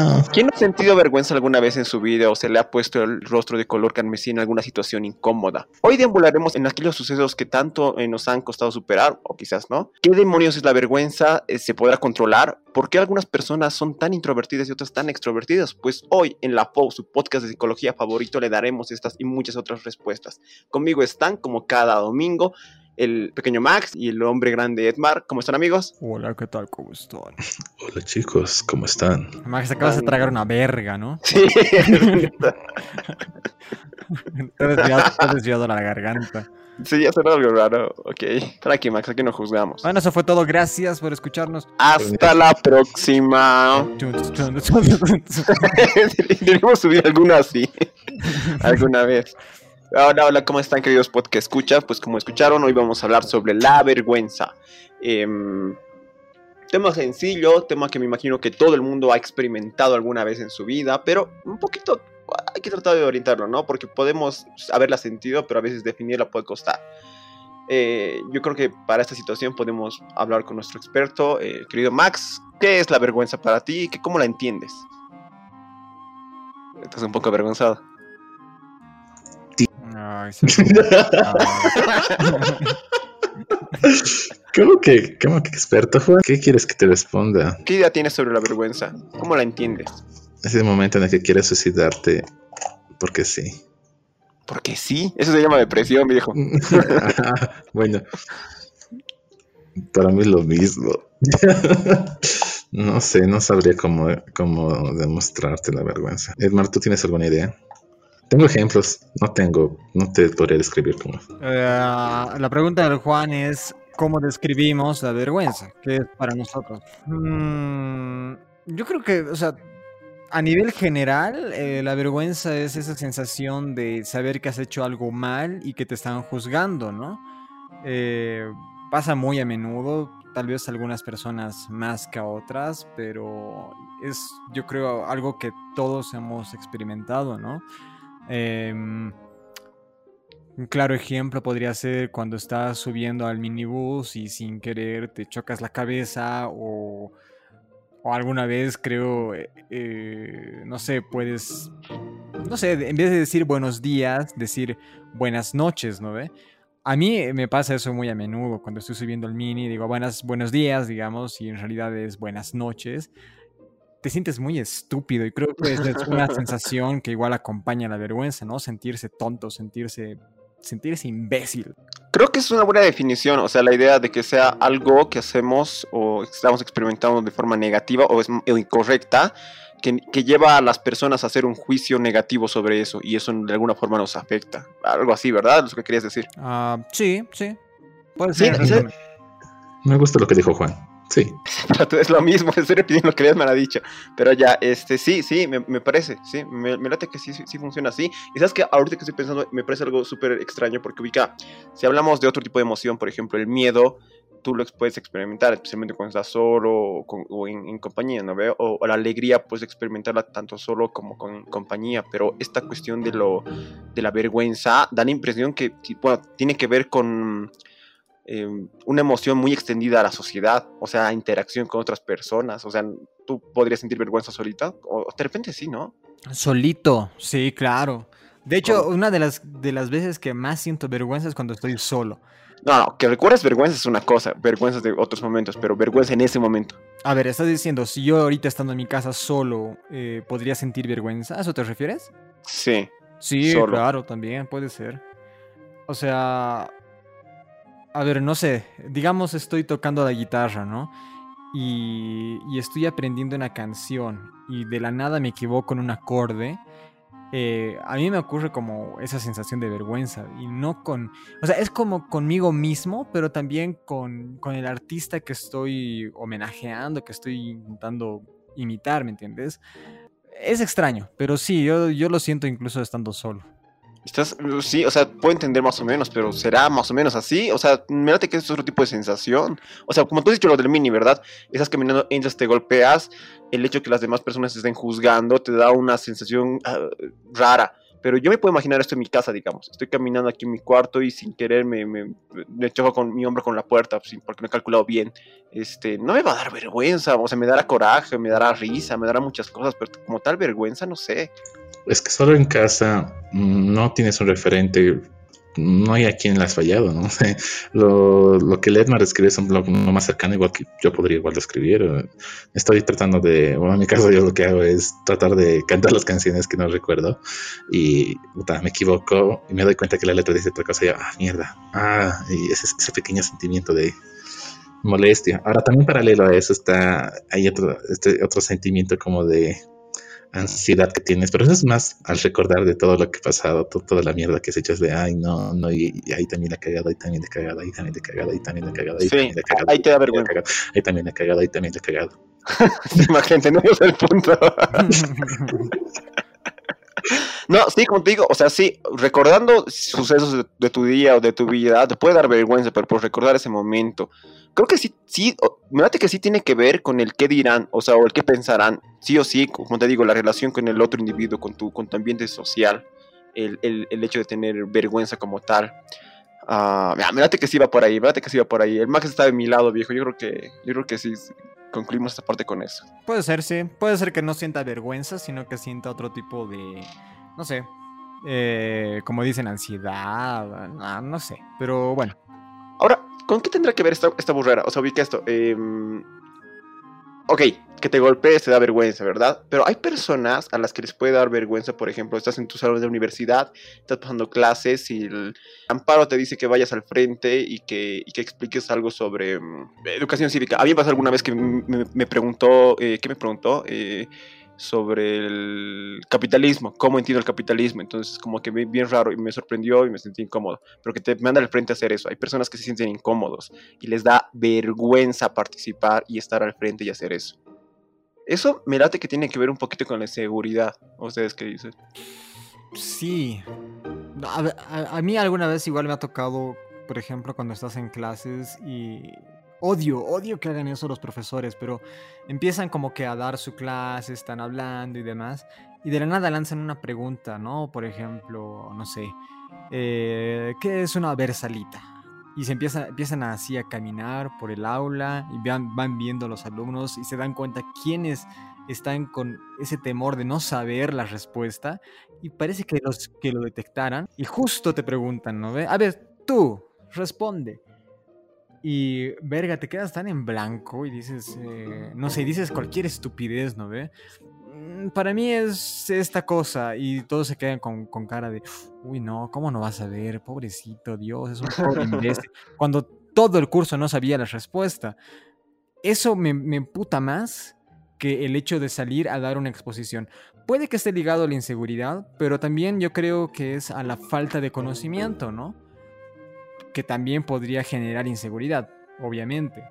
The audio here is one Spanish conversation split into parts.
Ah. ¿Quién ha sentido vergüenza alguna vez en su vida o se le ha puesto el rostro de color carmesí en alguna situación incómoda? Hoy deambularemos en aquellos sucesos que tanto eh, nos han costado superar, o quizás no. ¿Qué demonios es la vergüenza? Eh, ¿Se podrá controlar? ¿Por qué algunas personas son tan introvertidas y otras tan extrovertidas? Pues hoy en La FO, su podcast de psicología favorito, le daremos estas y muchas otras respuestas. Conmigo están, como cada domingo, el pequeño Max y el hombre grande Edmar. ¿Cómo están, amigos? Hola, ¿qué tal? ¿Cómo están? Hola chicos, ¿cómo están? Max, acabas de tragar una verga, ¿no? Sí, Te has desviado, te has desviado la garganta. sí, ya será algo raro. Ok, aquí, Max, aquí no juzgamos. Bueno, eso fue todo. Gracias por escucharnos. Hasta la próxima. Debemos subir alguna así. alguna vez. Hola, hola, ¿cómo están, queridos podcast escuchas? Pues como escucharon, hoy vamos a hablar sobre la vergüenza. Em, tema sencillo, tema que me imagino que todo el mundo ha experimentado alguna vez en su vida, pero un poquito hay que tratar de orientarlo, ¿no? Porque podemos haberla sentido, pero a veces definirla puede costar. Eh, yo creo que para esta situación podemos hablar con nuestro experto, querido Max. ¿Qué es la vergüenza para ti cómo la entiendes? Estás un poco avergonzado. Ay, se- ¿Cómo que, cómo que experto, Juan? ¿Qué quieres que te responda? ¿Qué idea tienes sobre la vergüenza? ¿Cómo la entiendes? Ese momento en el que quieres suicidarte porque sí. Porque sí, eso se llama depresión, viejo. bueno, para mí es lo mismo. no sé, no sabría cómo, cómo demostrarte la vergüenza. Edmar, ¿tú tienes alguna idea? Tengo ejemplos, no tengo, no te podría describir cómo. Eh, la pregunta del Juan es: ¿cómo describimos la vergüenza? ¿Qué es para nosotros? Mm, yo creo que, o sea, a nivel general, eh, la vergüenza es esa sensación de saber que has hecho algo mal y que te están juzgando, ¿no? Eh, pasa muy a menudo, tal vez algunas personas más que a otras, pero es, yo creo, algo que todos hemos experimentado, ¿no? Em, un claro ejemplo podría ser cuando estás subiendo al minibús y sin querer te chocas la cabeza o, o alguna vez creo, eh, eh, no sé, puedes, no sé, en vez de decir buenos días, decir buenas noches, ¿no ve? A mí me pasa eso muy a menudo cuando estoy subiendo el mini, digo buenas, buenos días, digamos, y en realidad es buenas noches. Te sientes muy estúpido y creo que es una sensación que igual acompaña la vergüenza, ¿no? Sentirse tonto, sentirse, sentirse imbécil. Creo que es una buena definición, o sea, la idea de que sea algo que hacemos o estamos experimentando de forma negativa o es incorrecta, que, que lleva a las personas a hacer un juicio negativo sobre eso y eso de alguna forma nos afecta. Algo así, ¿verdad? Es lo que querías decir. Ah, sí, sí. Puede Sí, ser. sí. Me gusta lo que dijo Juan. Sí. es lo mismo, estoy repitiendo lo que me ha dicho. Pero ya, este, sí, sí, me, me parece, sí, me, me late que sí, sí, sí funciona así. Y sabes que ahorita que estoy pensando, me parece algo súper extraño porque ubica, si hablamos de otro tipo de emoción, por ejemplo, el miedo, tú lo puedes experimentar, especialmente cuando estás solo o, con- o en, en compañía, ¿no veo? O, o la alegría puedes experimentarla tanto solo como con compañía, pero esta cuestión de, lo, de la vergüenza da la impresión que, bueno, tiene que ver con eh, una emoción muy extendida a la sociedad, o sea, interacción con otras personas, o sea, tú podrías sentir vergüenza solita, o de repente sí, ¿no? Solito, sí, claro. De hecho, ¿Cómo? una de las, de las veces que más siento vergüenza es cuando estoy solo. No, no, que recuerdes vergüenza es una cosa, vergüenzas de otros momentos, pero vergüenza en ese momento. A ver, estás diciendo, si yo ahorita estando en mi casa solo, eh, ¿podría sentir vergüenza? ¿A eso te refieres? Sí, Sí, Solo. claro, también puede ser. O sea, a ver, no sé, digamos estoy tocando la guitarra, ¿no? Y, estoy aprendiendo una canción y de la nada me equivoco en un acorde. eh, a mí me ocurre como esa sensación de vergüenza y no con, o sea, es como conmigo mismo, pero también con, con el artista que estoy homenajeando, que estoy intentando imitar, ¿me entiendes? Es extraño, pero sí, yo, yo lo siento incluso estando solo. Estás, sí, o sea, puedo entender más o menos, pero ¿será más o menos así? O sea, mírate que es otro tipo de sensación. O sea, como tú has dicho lo del mini, ¿verdad? Estás caminando, entras, te golpeas, el hecho que las demás personas estén juzgando te da una sensación ah, rara. Pero yo me puedo imaginar esto en mi casa, digamos. Estoy caminando aquí en mi cuarto y sin querer me, me, me choco con mi hombro con la puerta, pues, porque no he calculado bien. Este, no me va a dar vergüenza, o sea, me dará coraje, me dará risa, me dará muchas cosas, pero como tal vergüenza, no sé. Es que solo en casa mm, no tienes un referente no hay a quien le has fallado, ¿no? lo, lo que Ledmar escribe es un blog no más cercano, igual que yo podría igual de escribir. Estoy tratando de, bueno, en mi caso yo lo que hago es tratar de cantar las canciones que no recuerdo y puta, me equivoco y me doy cuenta que la letra dice otra cosa y yo, ah, mierda, ah, y ese, ese pequeño sentimiento de molestia. Ahora también paralelo a eso está, hay otro, este, otro sentimiento como de ansiedad que tienes, pero eso es más al recordar de todo lo que ha pasado, toda la mierda que se echas de, ay, no, no, y, ahí también la cagada, ahí también la cagada, ahí también la cagada, ahí también la cagada, ahí también la cagada. Ahí te da vergüenza. Ahí también la cagada, ahí también la cagada. Imagínate, no es el punto. No, sí, como te digo, o sea, sí, recordando sucesos de, tu día o de tu vida, te puede dar vergüenza, pero por recordar ese momento, creo que sí, sí, me parece que sí tiene que ver con el qué dirán, o sea, o el qué pensarán, sí o sí, como te digo, la relación con el otro individuo, con tu, con tu ambiente social, el, el, hecho de tener vergüenza como tal. Uh, mira, que sí va por ahí, mírate que sí va por ahí. El Max está de mi lado, viejo. Yo creo que, yo creo que sí concluimos esta parte con eso. Puede ser, sí. Puede ser que no sienta vergüenza, sino que sienta otro tipo de no sé, eh, como dicen, ansiedad, no, no, sé, pero bueno. ¿Con qué tendrá que ver esta, burrera? O sea, ubica esto. Eh, ok, que te golpees te da vergüenza, ¿verdad? Pero hay personas a las que les puede dar vergüenza, por ejemplo, estás en tu salón de universidad, estás pasando clases y el amparo te dice que vayas al frente y que, expliques algo sobre mm, educación cívica. A mí me pasó alguna vez que me, preguntó, eh, ¿qué me preguntó? Eh, sobre el capitalismo, cómo entiendo el capitalismo. Entonces, como que bien raro y me sorprendió y me sentí incómodo. Pero que te manda al frente a hacer eso. Hay personas que se sienten incómodos y les da vergüenza participar y estar al frente y hacer eso. Eso me late que tiene que ver un poquito con la seguridad. ¿Ustedes qué dicen? Sí. a mí alguna vez igual me ha tocado, por ejemplo, cuando estás en clases y Odio, odio que hagan eso los profesores, pero empiezan como que a dar su clase, están hablando y demás, y de la nada lanzan una pregunta, ¿no? Por ejemplo, no sé, eh, ¿qué es una versalita? Y se empiezan, empiezan así a caminar por el aula y van, van viendo a los alumnos y se dan cuenta quiénes están con ese temor de no saber la respuesta y parece que los que lo detectaran y justo te preguntan, ¿no? A ver, tú, responde. Y, verga, te quedas tan en blanco y dices, eh, no sé, dices cualquier estupidez, ¿no ve? Mm, para mí es esta cosa y todos se quedan con, con, cara de, uy, no, ¿cómo no vas a ver? Pobrecito Dios, es un pobre Cuando todo el curso no sabía la respuesta. Eso me, me emputa más que el hecho de salir a dar una exposición. Puede que esté ligado a la inseguridad, pero también yo creo que es a la falta de conocimiento, ¿no? Que también podría generar inseguridad, obviamente.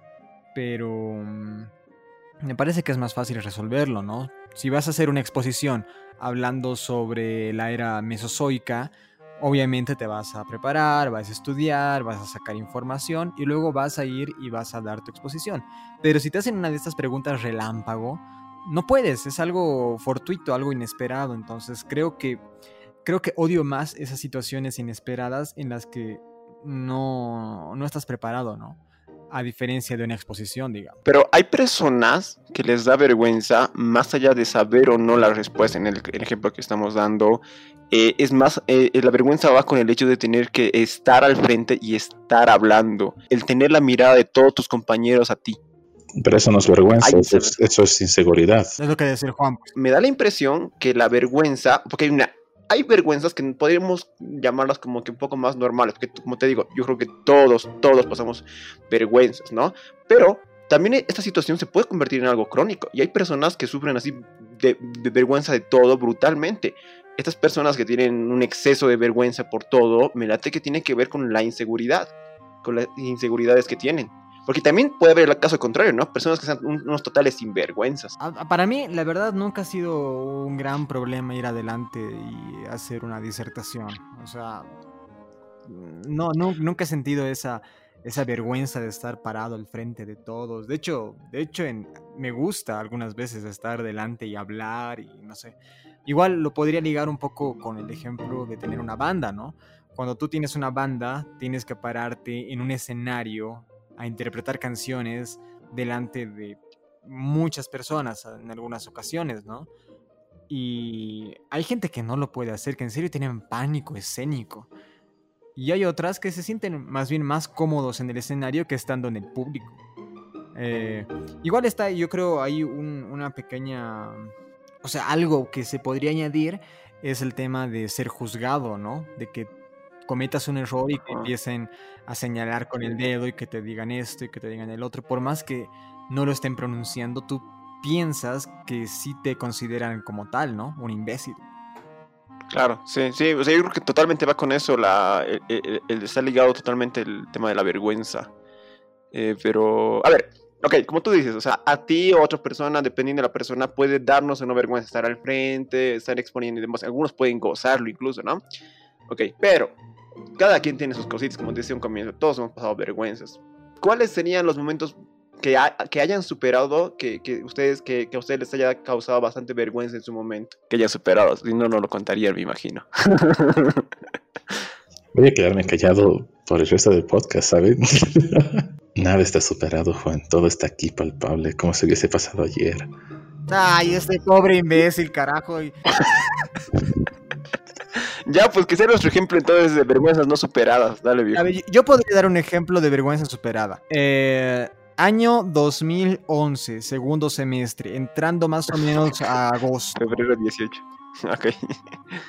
Pero mm, me parece que es más fácil resolverlo, ¿no? Si vas a hacer una exposición hablando sobre la era mesozoica, obviamente te vas a preparar, vas a estudiar, vas a sacar información y luego vas a ir y vas a dar tu exposición. Pero si te hacen una de estas preguntas relámpago, no puedes, es algo fortuito, algo inesperado, entonces creo que creo que odio más esas situaciones inesperadas en las que no, no estás preparado, ¿no? A diferencia de una exposición, digamos. Pero hay personas que les da vergüenza, más allá de saber o no la respuesta, en el, ejemplo que estamos dando, eh, es más, eh, la vergüenza va con el hecho de tener que estar al frente y estar hablando, el tener la mirada de todos tus compañeros a ti. Pero eso no es vergüenza, eso, es, eso es, inseguridad. Es lo que decir Juan. Me da la impresión que la vergüenza, porque hay una hay vergüenzas que podríamos llamarlas como que un poco más normales, porque como te digo, yo creo que todos, todos pasamos vergüenzas, ¿no? Pero también esta situación se puede convertir en algo crónico y hay personas que sufren así de, vergüenza de todo brutalmente. Estas personas que tienen un exceso de vergüenza por todo, me late que tiene que ver con la inseguridad, con las inseguridades que tienen. Porque también puede haber el caso contrario, ¿no? Personas que sean unos totales sinvergüenzas. Para mí, la verdad, nunca ha sido un gran problema ir adelante y hacer una disertación. O sea, no, no nunca he sentido esa, esa vergüenza de estar parado al frente de todos. De hecho, de hecho me gusta algunas veces estar delante y hablar y no sé. Igual lo podría ligar un poco con el ejemplo de tener una banda, ¿no? Cuando tú tienes una banda, tienes que pararte en un escenario a interpretar canciones delante de muchas personas en algunas ocasiones, ¿no? Y hay gente que no lo puede hacer, que en serio tienen pánico escénico. Y hay otras que se sienten más bien más cómodos en el escenario que estando en el público. Eh, igual está, yo creo, hay una pequeña... O sea, algo que se podría añadir es el tema de ser juzgado, ¿no? De que cometas un error y que empiecen a señalar con el dedo y que te digan esto y que te digan el otro. Por más que no lo estén pronunciando, tú piensas que sí te consideran como tal, ¿no? Un imbécil. Claro, sí, sí, o sea, yo creo que totalmente va con eso, la, el, está ligado totalmente el tema de la vergüenza. Eh, pero, a ver, ok, como tú dices, o sea, a ti o a otra persona, dependiendo de la persona, puede darnos una vergüenza estar al frente, estar exponiendo y demás. Algunos pueden gozarlo incluso, ¿no? Ok, pero cada quien tiene sus cositas, como decía un comienzo, todos hemos pasado vergüenzas. ¿Cuáles serían los momentos que, que hayan superado, que, que ustedes, que, que, a ustedes les haya causado bastante vergüenza en su momento, que hayan superado, si no, no lo contaría, me imagino. Voy a quedarme callado por el resto del podcast, ¿sabes? Nada está superado, Juan. Todo está aquí palpable, como si hubiese pasado ayer. Ay, este pobre imbécil, carajo. ya, pues que sea nuestro ejemplo entonces de vergüenzas no superadas. Dale, viejo. A ver, yo podría dar un ejemplo de vergüenza superada. Eh, Año 2011, segundo semestre, entrando más o menos a agosto. Febrero 18. Ok.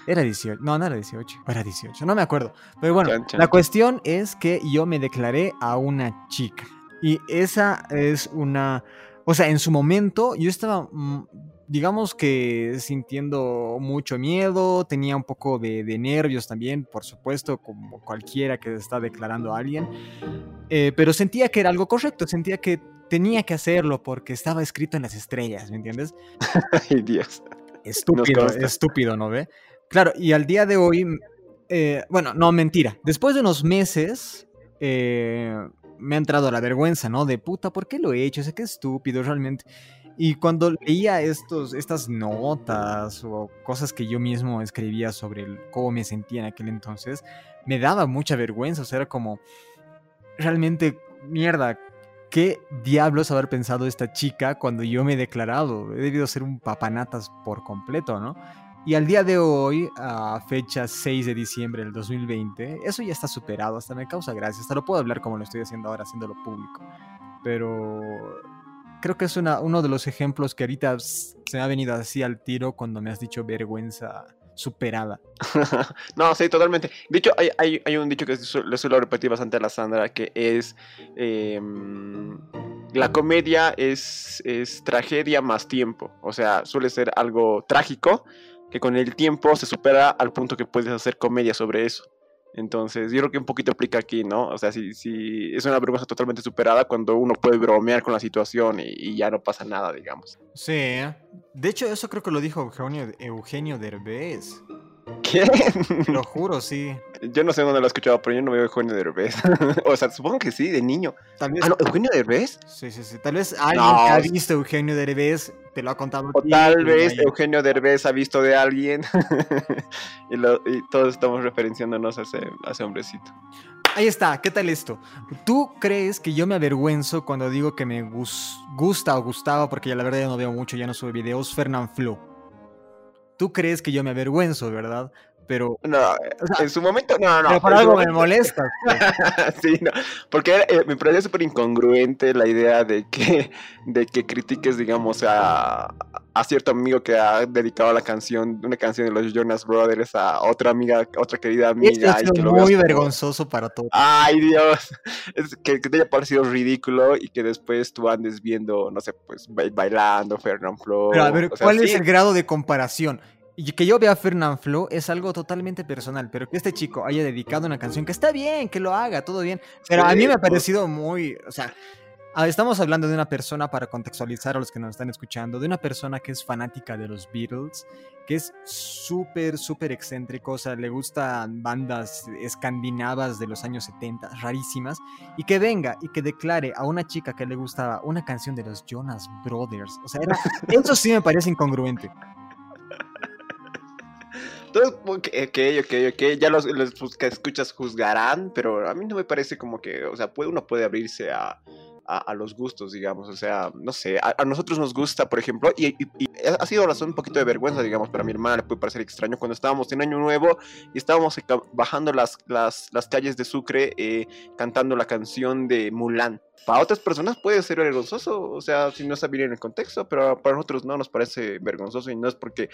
Era 18. No, no era 18. Era 18. No me acuerdo. Pero bueno, la cuestión es que yo me declaré a una chica. Y esa es una. O sea, en su momento yo estaba mm, digamos que sintiendo mucho miedo, tenía un poco de, nervios también, por supuesto, como cualquiera que está declarando a alguien, eh, pero sentía que era algo correcto, sentía que tenía que hacerlo porque estaba escrito en las estrellas, ¿me entiendes? Ay, Dios. Estúpido, estúpido, ¿no ve? Claro, y al día de hoy, eh, bueno, no, mentira, después de unos meses... Eh, me ha entrado la vergüenza, ¿no? De puta, ¿por qué lo he hecho? Sé que estúpido realmente. Y cuando leía estos, estas notas o cosas que yo mismo escribía sobre cómo me sentía en aquel entonces, me daba mucha vergüenza. O sea, era como, realmente, mierda, ¿qué diablos haber pensado esta chica cuando yo me he declarado? He debido ser un papanatas por completo, ¿no? Y al día de hoy, a fecha 6 de diciembre del 2020, eso ya está superado, hasta me causa gracia, hasta lo puedo hablar como lo estoy haciendo ahora, haciéndolo público. Pero creo que es una, uno de los ejemplos que ahorita se me ha venido así al tiro cuando me has dicho vergüenza superada. no, sí, totalmente. De hecho, hay, hay, hay un dicho que le suelo repetir bastante a la Sandra, que es, em, la comedia es, es tragedia más tiempo. O sea, suele ser algo trágico que con el tiempo se supera al punto que puedes hacer comedia sobre eso. Entonces, yo creo que un poquito aplica aquí, ¿no? O sea, si, si es una vergüenza totalmente superada cuando uno puede bromear con la situación y, ya no pasa nada, digamos. Sí, ¿eh? de hecho, eso creo que lo dijo Eugenio, Eugenio Derbez. ¿Qué? Lo juro, sí. Yo no sé dónde lo he escuchado, pero yo no veo Eugenio Derbez. o sea, supongo que sí, de niño. Tal vez... Ah, no, ¿Eugenio Derbez? Sí, sí, sí. Tal vez alguien que ha visto Eugenio Derbez te lo ha contado. O tal vez Eugenio Derbez ha visto de alguien. y, todos estamos referenciándonos a ese, a ese hombrecito. Ahí está, ¿qué tal esto? ¿Tú crees que yo me avergüenzo cuando digo que me gusta o gustaba, porque ya la verdad ya no veo mucho, ya no sube videos, Fernand Flo? Tú crees que yo me avergüenzo, ¿verdad? Pero. No, en su momento, no, no. Pero por algo me molesta. sí, no. Porque eh, me parece súper incongruente la idea de que, de que critiques, digamos, a, a cierto amigo que ha dedicado la canción, una canción de los Jonas Brothers a otra amiga, otra querida amiga. Es muy vergonzoso para todos. Ay, Dios. Es que, te haya parecido ridículo y que después tú andes viendo, no sé, pues bailando Fernand Flo. Pero a ver, ¿cuál es el grado de comparación? Y que yo vea a Fernand Flo es algo totalmente personal, pero que este chico haya dedicado una canción que está bien, que lo haga, todo bien. Pero a mí me ha parecido muy, o sea, ah, estamos hablando de una persona, para contextualizar a los que nos están escuchando, de una persona que es fanática de los Beatles, que es súper, súper excéntrico, o sea, le gustan bandas escandinavas de los años 70, rarísimas, y que venga y que declare a una chica que le gustaba una canción de los Jonas Brothers. O sea, eso sí me parece incongruente. Entonces, ok, ok, ok, ya los, los pues, que escuchas juzgarán, pero a mí no me parece como que, o sea, puede, uno puede abrirse a, a, los gustos, digamos. O sea, no sé, a, nosotros nos gusta, por ejemplo, y, ha sido razón un poquito de vergüenza, digamos, para mi hermana le puede parecer extraño cuando estábamos en Año Nuevo y estábamos bajando las, las, las calles de Sucre eh, cantando la canción de Mulan. Para otras personas puede ser vergonzoso, o sea, si no está bien en el contexto, pero para nosotros no nos parece vergonzoso y no es porque.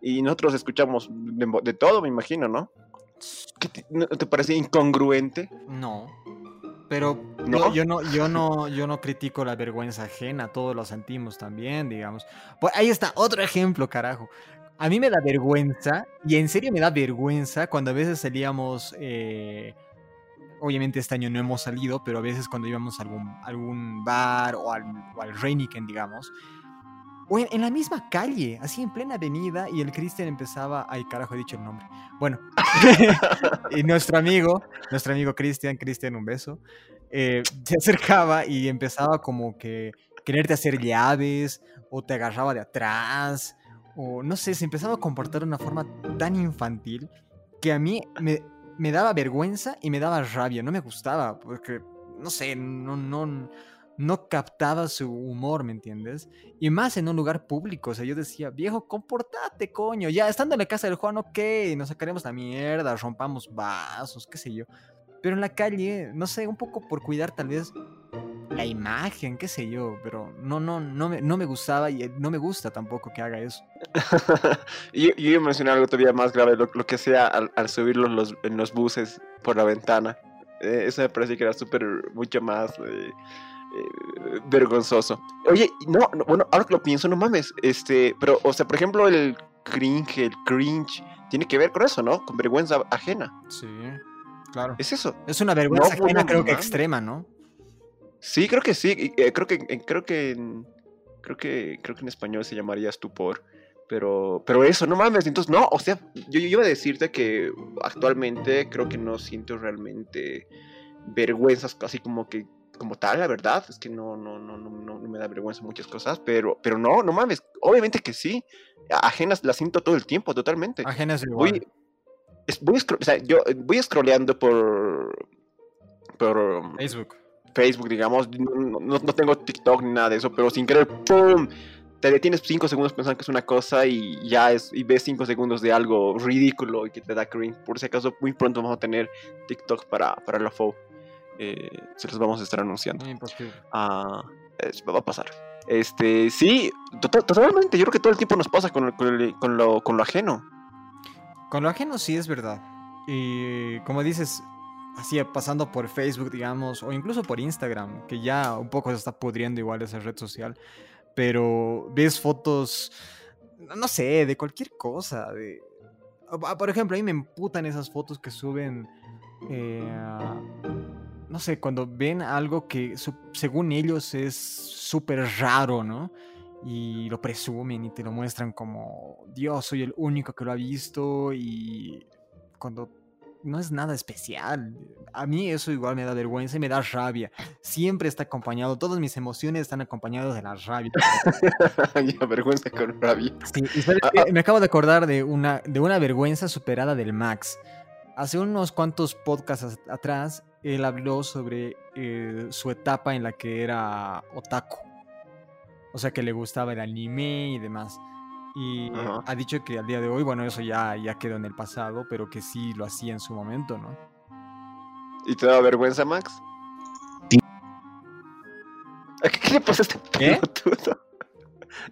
Y nosotros escuchamos de, todo, me imagino, ¿no? ¿No te parece incongruente? No. Pero ¿No? Yo, no, yo, no, yo no critico la vergüenza ajena, todos lo sentimos también, digamos. Pues ahí está, otro ejemplo, carajo. A mí me da vergüenza, y en serio me da vergüenza cuando a veces salíamos, eh, obviamente este año no hemos salido, pero a veces cuando íbamos a algún, algún bar o al, o al digamos, o en, la misma calle, así en plena avenida, y el Cristian empezaba. Ay, carajo, he dicho el nombre. Bueno, y nuestro amigo, nuestro amigo Cristian, Cristian, un beso, eh, se acercaba y empezaba como que quererte hacer llaves, o te agarraba de atrás, o no sé, se empezaba a comportar de una forma tan infantil que a mí me, me daba vergüenza y me daba rabia, no me gustaba, porque, no sé, no, no no captaba su humor, ¿me entiendes? Y más en un lugar público, o sea, yo decía, viejo, comportate, coño, ya estando en la casa del Juan, ok, nos sacaremos la mierda, rompamos vasos, qué sé yo. Pero en la calle, no sé, un poco por cuidar tal vez la imagen, qué sé yo, pero no, no, no me, no me gustaba y no me gusta tampoco que haga eso. y, yo iba a mencionar algo todavía más grave, lo, que sea al, al subirlos en los buses por la ventana. Eh, eso me parece que era súper, mucho más... Eh, eh, vergonzoso. Oye, no, bueno, ahora que lo pienso, no mames, este, pero, o sea, por ejemplo, el cringe, el cringe, tiene que ver con eso, ¿no? Con vergüenza ajena. Sí, claro. Es eso. Es una vergüenza ajena, creo que extrema, ¿no? Sí, creo que sí, eh, creo que, creo que, creo que, creo que en español se llamaría estupor. Pero, pero eso, no mames, entonces no, o sea, yo, yo iba a decirte que actualmente creo que no siento realmente vergüenzas, así como que como tal, la verdad, es que no, no, no, no, no me da vergüenza muchas cosas, pero, pero no, no mames, obviamente que sí. Ajenas las siento todo el tiempo, totalmente. Ajenas igual. Voy, voy, o sea, yo voy scrolleando por, por um, Facebook. Facebook, digamos, no, no, tengo TikTok ni nada de eso, pero sin querer, ¡pum! Te detienes 5 segundos pensando que es una cosa y ya es, y ves 5 segundos de algo ridículo y que te da cringe. Por si acaso, muy pronto vamos a tener TikTok para, para la FO. Eh, se los vamos a estar anunciando. Ah, va a pasar. Este, sí, totalmente. Yo creo que todo el tiempo nos pasa con, con, lo, con lo ajeno. Con lo ajeno sí es verdad. Y como dices, así pasando por Facebook, digamos, o incluso por Instagram, que ya un poco se está pudriendo igual esa red social, pero ves fotos, no sé, de cualquier cosa. De... Por ejemplo, a mí me emputan esas fotos que suben eh, no sé, cuando ven algo que según ellos es súper raro, ¿no? Y lo presumen y te lo muestran como, Dios, soy el único que lo ha visto y cuando no es nada especial. A mí eso igual me da vergüenza y me da rabia. Siempre está acompañado, todas mis emociones están acompañadas de la rabia. ya, vergüenza con rabia. Sí, ah, ah. me acabo de acordar de una, de una vergüenza superada del Max. Hace unos cuantos podcasts atrás él habló sobre eh, su etapa en la que era otaku. O sea, que le gustaba el anime y demás. Y ha dicho que al día de hoy, bueno, eso ya, ya quedó en el pasado, pero que sí lo hacía en su momento, ¿no? ¿Y te da vergüenza, Max? ¿Qué, le pasa a este ¿Qué?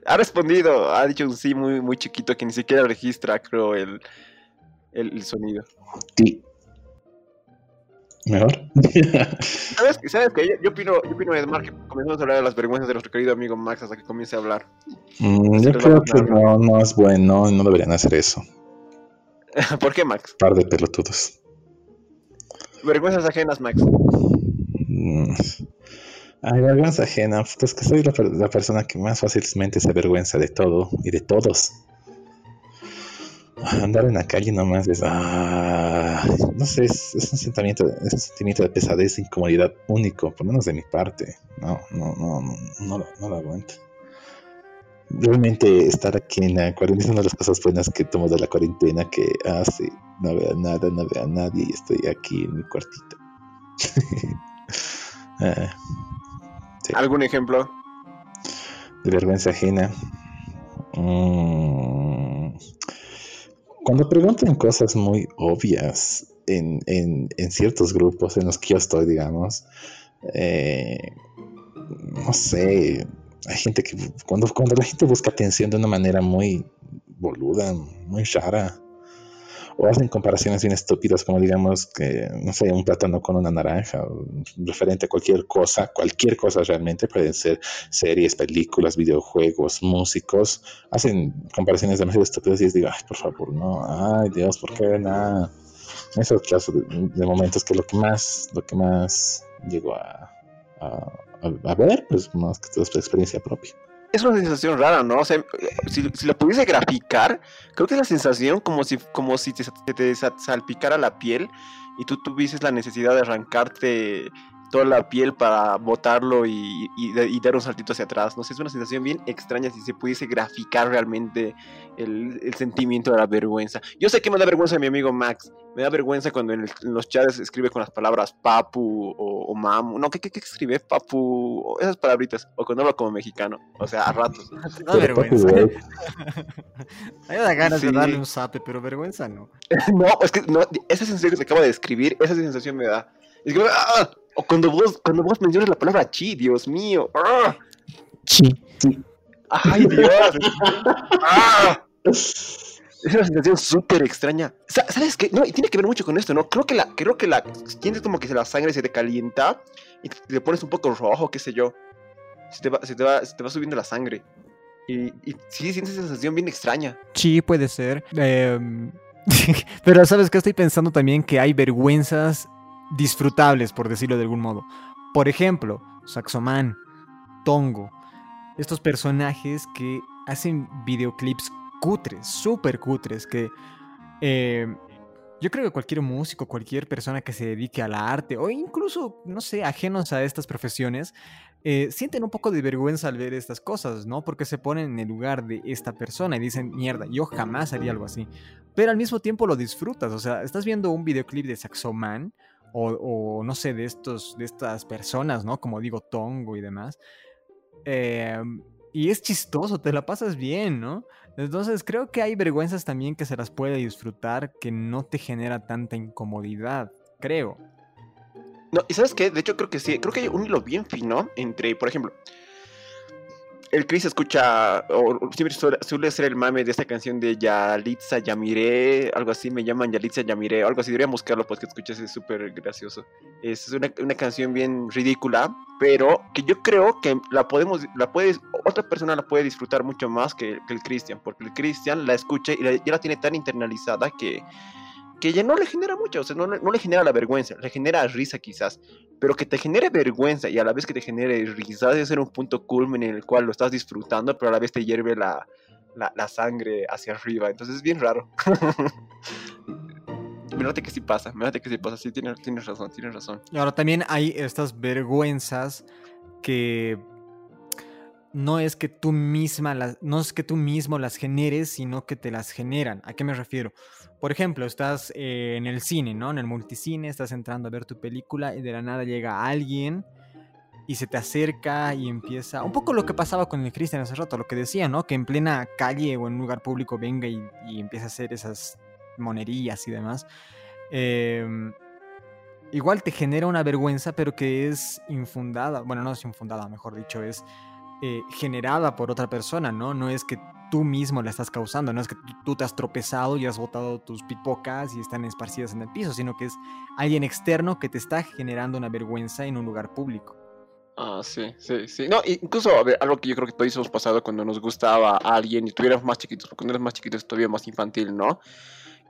Ha respondido, ha dicho un sí muy, muy chiquito que ni siquiera registra, creo, el, el, el sonido. Sí. Mejor. ¿Sabes, ¿Sabes qué? Yo opino, yo opino Edmar, que comenzamos a hablar de las vergüenzas de nuestro querido amigo Max hasta que comience a hablar. Mm, yo creo que no, no es bueno, no deberían hacer eso. ¿Por qué, Max? Par de pelotudos. Vergüenzas ajenas, Max. Mm. Ay, vergüenza ajena, pues que soy la, la persona que más fácilmente se avergüenza de todo y de todos andar en la calle nomás es, ah, no sé, es, un sentimiento, es un sentimiento de pesadez e incomodidad único, por lo menos de mi parte. No, no, no, no, no, lo, no lo aguanto. realmente estar aquí en la cuarentena es una de las cosas buenas que tomo de la cuarentena, que hace, no veo nada, no veo a nadie y estoy aquí en mi cuartito. Ah, ¿Algún ejemplo? De vergüenza ajena. Mm, cuando preguntan cosas muy obvias en, en, ciertos grupos en los que yo estoy, digamos, eh, no sé, hay gente que cuando, cuando la gente busca atención de una manera muy boluda, muy rara, o hacen comparaciones bien estúpidas como digamos que, no sé, un plátano con una naranja, referente a cualquier cosa, cualquier cosa realmente, pueden ser series, películas, videojuegos, músicos, hacen comparaciones demasiado estúpidas y les digo, ay, por favor, no, ay Dios, ¿por qué nada? Esos casos de, momentos que lo que más, lo que más llegó a, a, ver, pues más que toda experiencia propia es una sensación rara, ¿no? O sea, si, la pudiese graficar, creo que es la sensación como si, como si te, te salpicara la piel y tú tuvieses la necesidad de arrancarte toda la piel para botarlo y, dar un saltito hacia atrás. No sé, es una sensación bien extraña si se pudiese graficar realmente el, sentimiento de la vergüenza. Yo sé que me da vergüenza mi amigo Max. Me da vergüenza cuando en, los chats escribe con las palabras papu o, mamu. No, ¿qué, qué, escribe? Papu, esas palabritas. O cuando habla como mexicano. O sea, a ratos. da vergüenza. Hay da ganas de darle un zape, pero vergüenza no. no, es que no, esa sensación que se acaba de describir, esa sensación me da. Es que, ¡ah! O cuando vos, cuando vos mencionas la palabra chi, Dios mío. ¡Ah! Chi. Ay, Dios. ¡Ah! Es una sensación súper extraña. ¿Sabes qué? No, y tiene que ver mucho con esto, ¿no? Creo que la, creo que la, sientes como que la sangre se te calienta y te, le pones un poco rojo, qué sé yo. Se te va, se te va, se te va subiendo la sangre. Y, y sí, sientes esa sensación bien extraña. Sí, puede ser. Em, pero sabes que estoy pensando también que hay vergüenzas disfrutables, por decirlo de algún modo. Por ejemplo, Saxoman, Tongo, estos personajes que hacen videoclips cutres, súper cutres, que eh, yo creo que cualquier músico, cualquier persona que se dedique al arte o incluso, no sé, ajenos a estas profesiones, eh, sienten un poco de vergüenza al ver estas cosas, ¿no? Porque se ponen en el lugar de esta persona y dicen, mierda, yo jamás haría algo así. Pero al mismo tiempo lo disfrutas, o sea, estás viendo un videoclip de Saxoman o, no sé, de, estos, de estas personas, ¿no? Como digo, Tongo y demás. Em, y es chistoso, te la pasas bien, ¿no? Entonces creo que hay vergüenzas también que se las puede disfrutar que no te genera tanta incomodidad, creo. No, y sabes qué, de hecho creo que sí, creo que hay un hilo bien fino entre, por ejemplo, el Chris escucha, o siempre suele, ser el mame de esta canción de Yalitza Yamiré, algo así, me llaman Yalitza Yamiré, algo así, debería buscarlo porque escuchas, es súper gracioso. Es una, una, canción bien ridícula, pero que yo creo que la podemos, la puedes, otra persona la puede disfrutar mucho más que, el Christian, porque el Christian la escucha y ya la tiene tan internalizada que que ya no le genera mucho, o sea, no, no, le genera la vergüenza, le genera risa quizás, pero que te genere vergüenza y a la vez que te genere risa debe ser un punto culmen en el cual lo estás disfrutando, pero a la vez te hierve la, la, sangre hacia arriba, entonces es bien raro. Mírate que sí pasa, mírate que sí pasa, sí, tienes, tienes razón, tienes razón. Ahora también hay estas vergüenzas que no es que tú misma las, no es que tú mismo las generes, sino que te las generan. ¿A qué me refiero? Por ejemplo, estás eh, en el cine, ¿no? En el multicine, estás entrando a ver tu película y de la nada llega alguien y se te acerca y empieza. Un poco lo que pasaba con el Cristian hace rato, lo que decía, ¿no? Que en plena calle o en un lugar público venga y, empieza a hacer esas monerías y demás. Em, igual te genera una vergüenza, pero que es infundada. Bueno, no es infundada, mejor dicho, es eh, generada por otra persona, ¿no? No es que tú mismo la estás causando, no es que tú te has tropezado y has botado tus pipocas y están esparcidas en el piso, sino que es alguien externo que te está generando una vergüenza en un lugar público. Ah, sí, sí, sí. No, incluso, a ver, algo que yo creo que todos hemos pasado cuando nos gustaba a alguien y tuviéramos más chiquitos, porque cuando eres más chiquito es todavía más infantil, ¿no?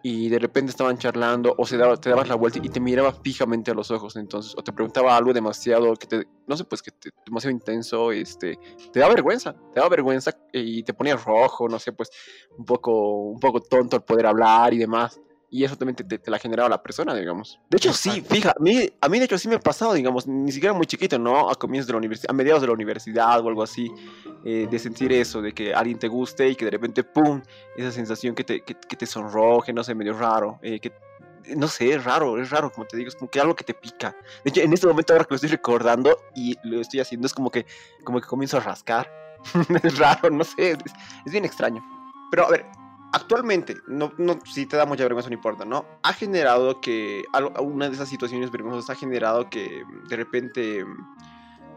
Y de repente estaban charlando o se daba, te dabas la vuelta y te miraba fijamente a los ojos entonces o te preguntaba algo demasiado que te no sé pues que te, demasiado intenso este te da vergüenza te da vergüenza y te ponía rojo no sé pues un poco un poco tonto el poder hablar y demás y eso también te, la ha generado la persona, digamos. De hecho, sí, fija, a mí, a mí de hecho sí me ha pasado, digamos, ni siquiera muy chiquito, ¿no? A comienzos de la universidad, a mediados de la universidad o algo así, eh, de sentir eso, de que alguien te guste y que de repente, ¡pum!, esa sensación que te, que, te sonroje, no sé, medio raro, eh, que no sé, es raro, es raro, como te digo, es como que algo que te pica. De hecho, en este momento ahora que lo estoy recordando y lo estoy haciendo, es como que, como que comienzo a rascar. es raro, no sé, es, bien extraño. Pero a ver, actualmente, no, no, si te da mucha vergüenza, no importa, ¿no? Ha generado que, una de esas situaciones vergonzosas ha generado que de repente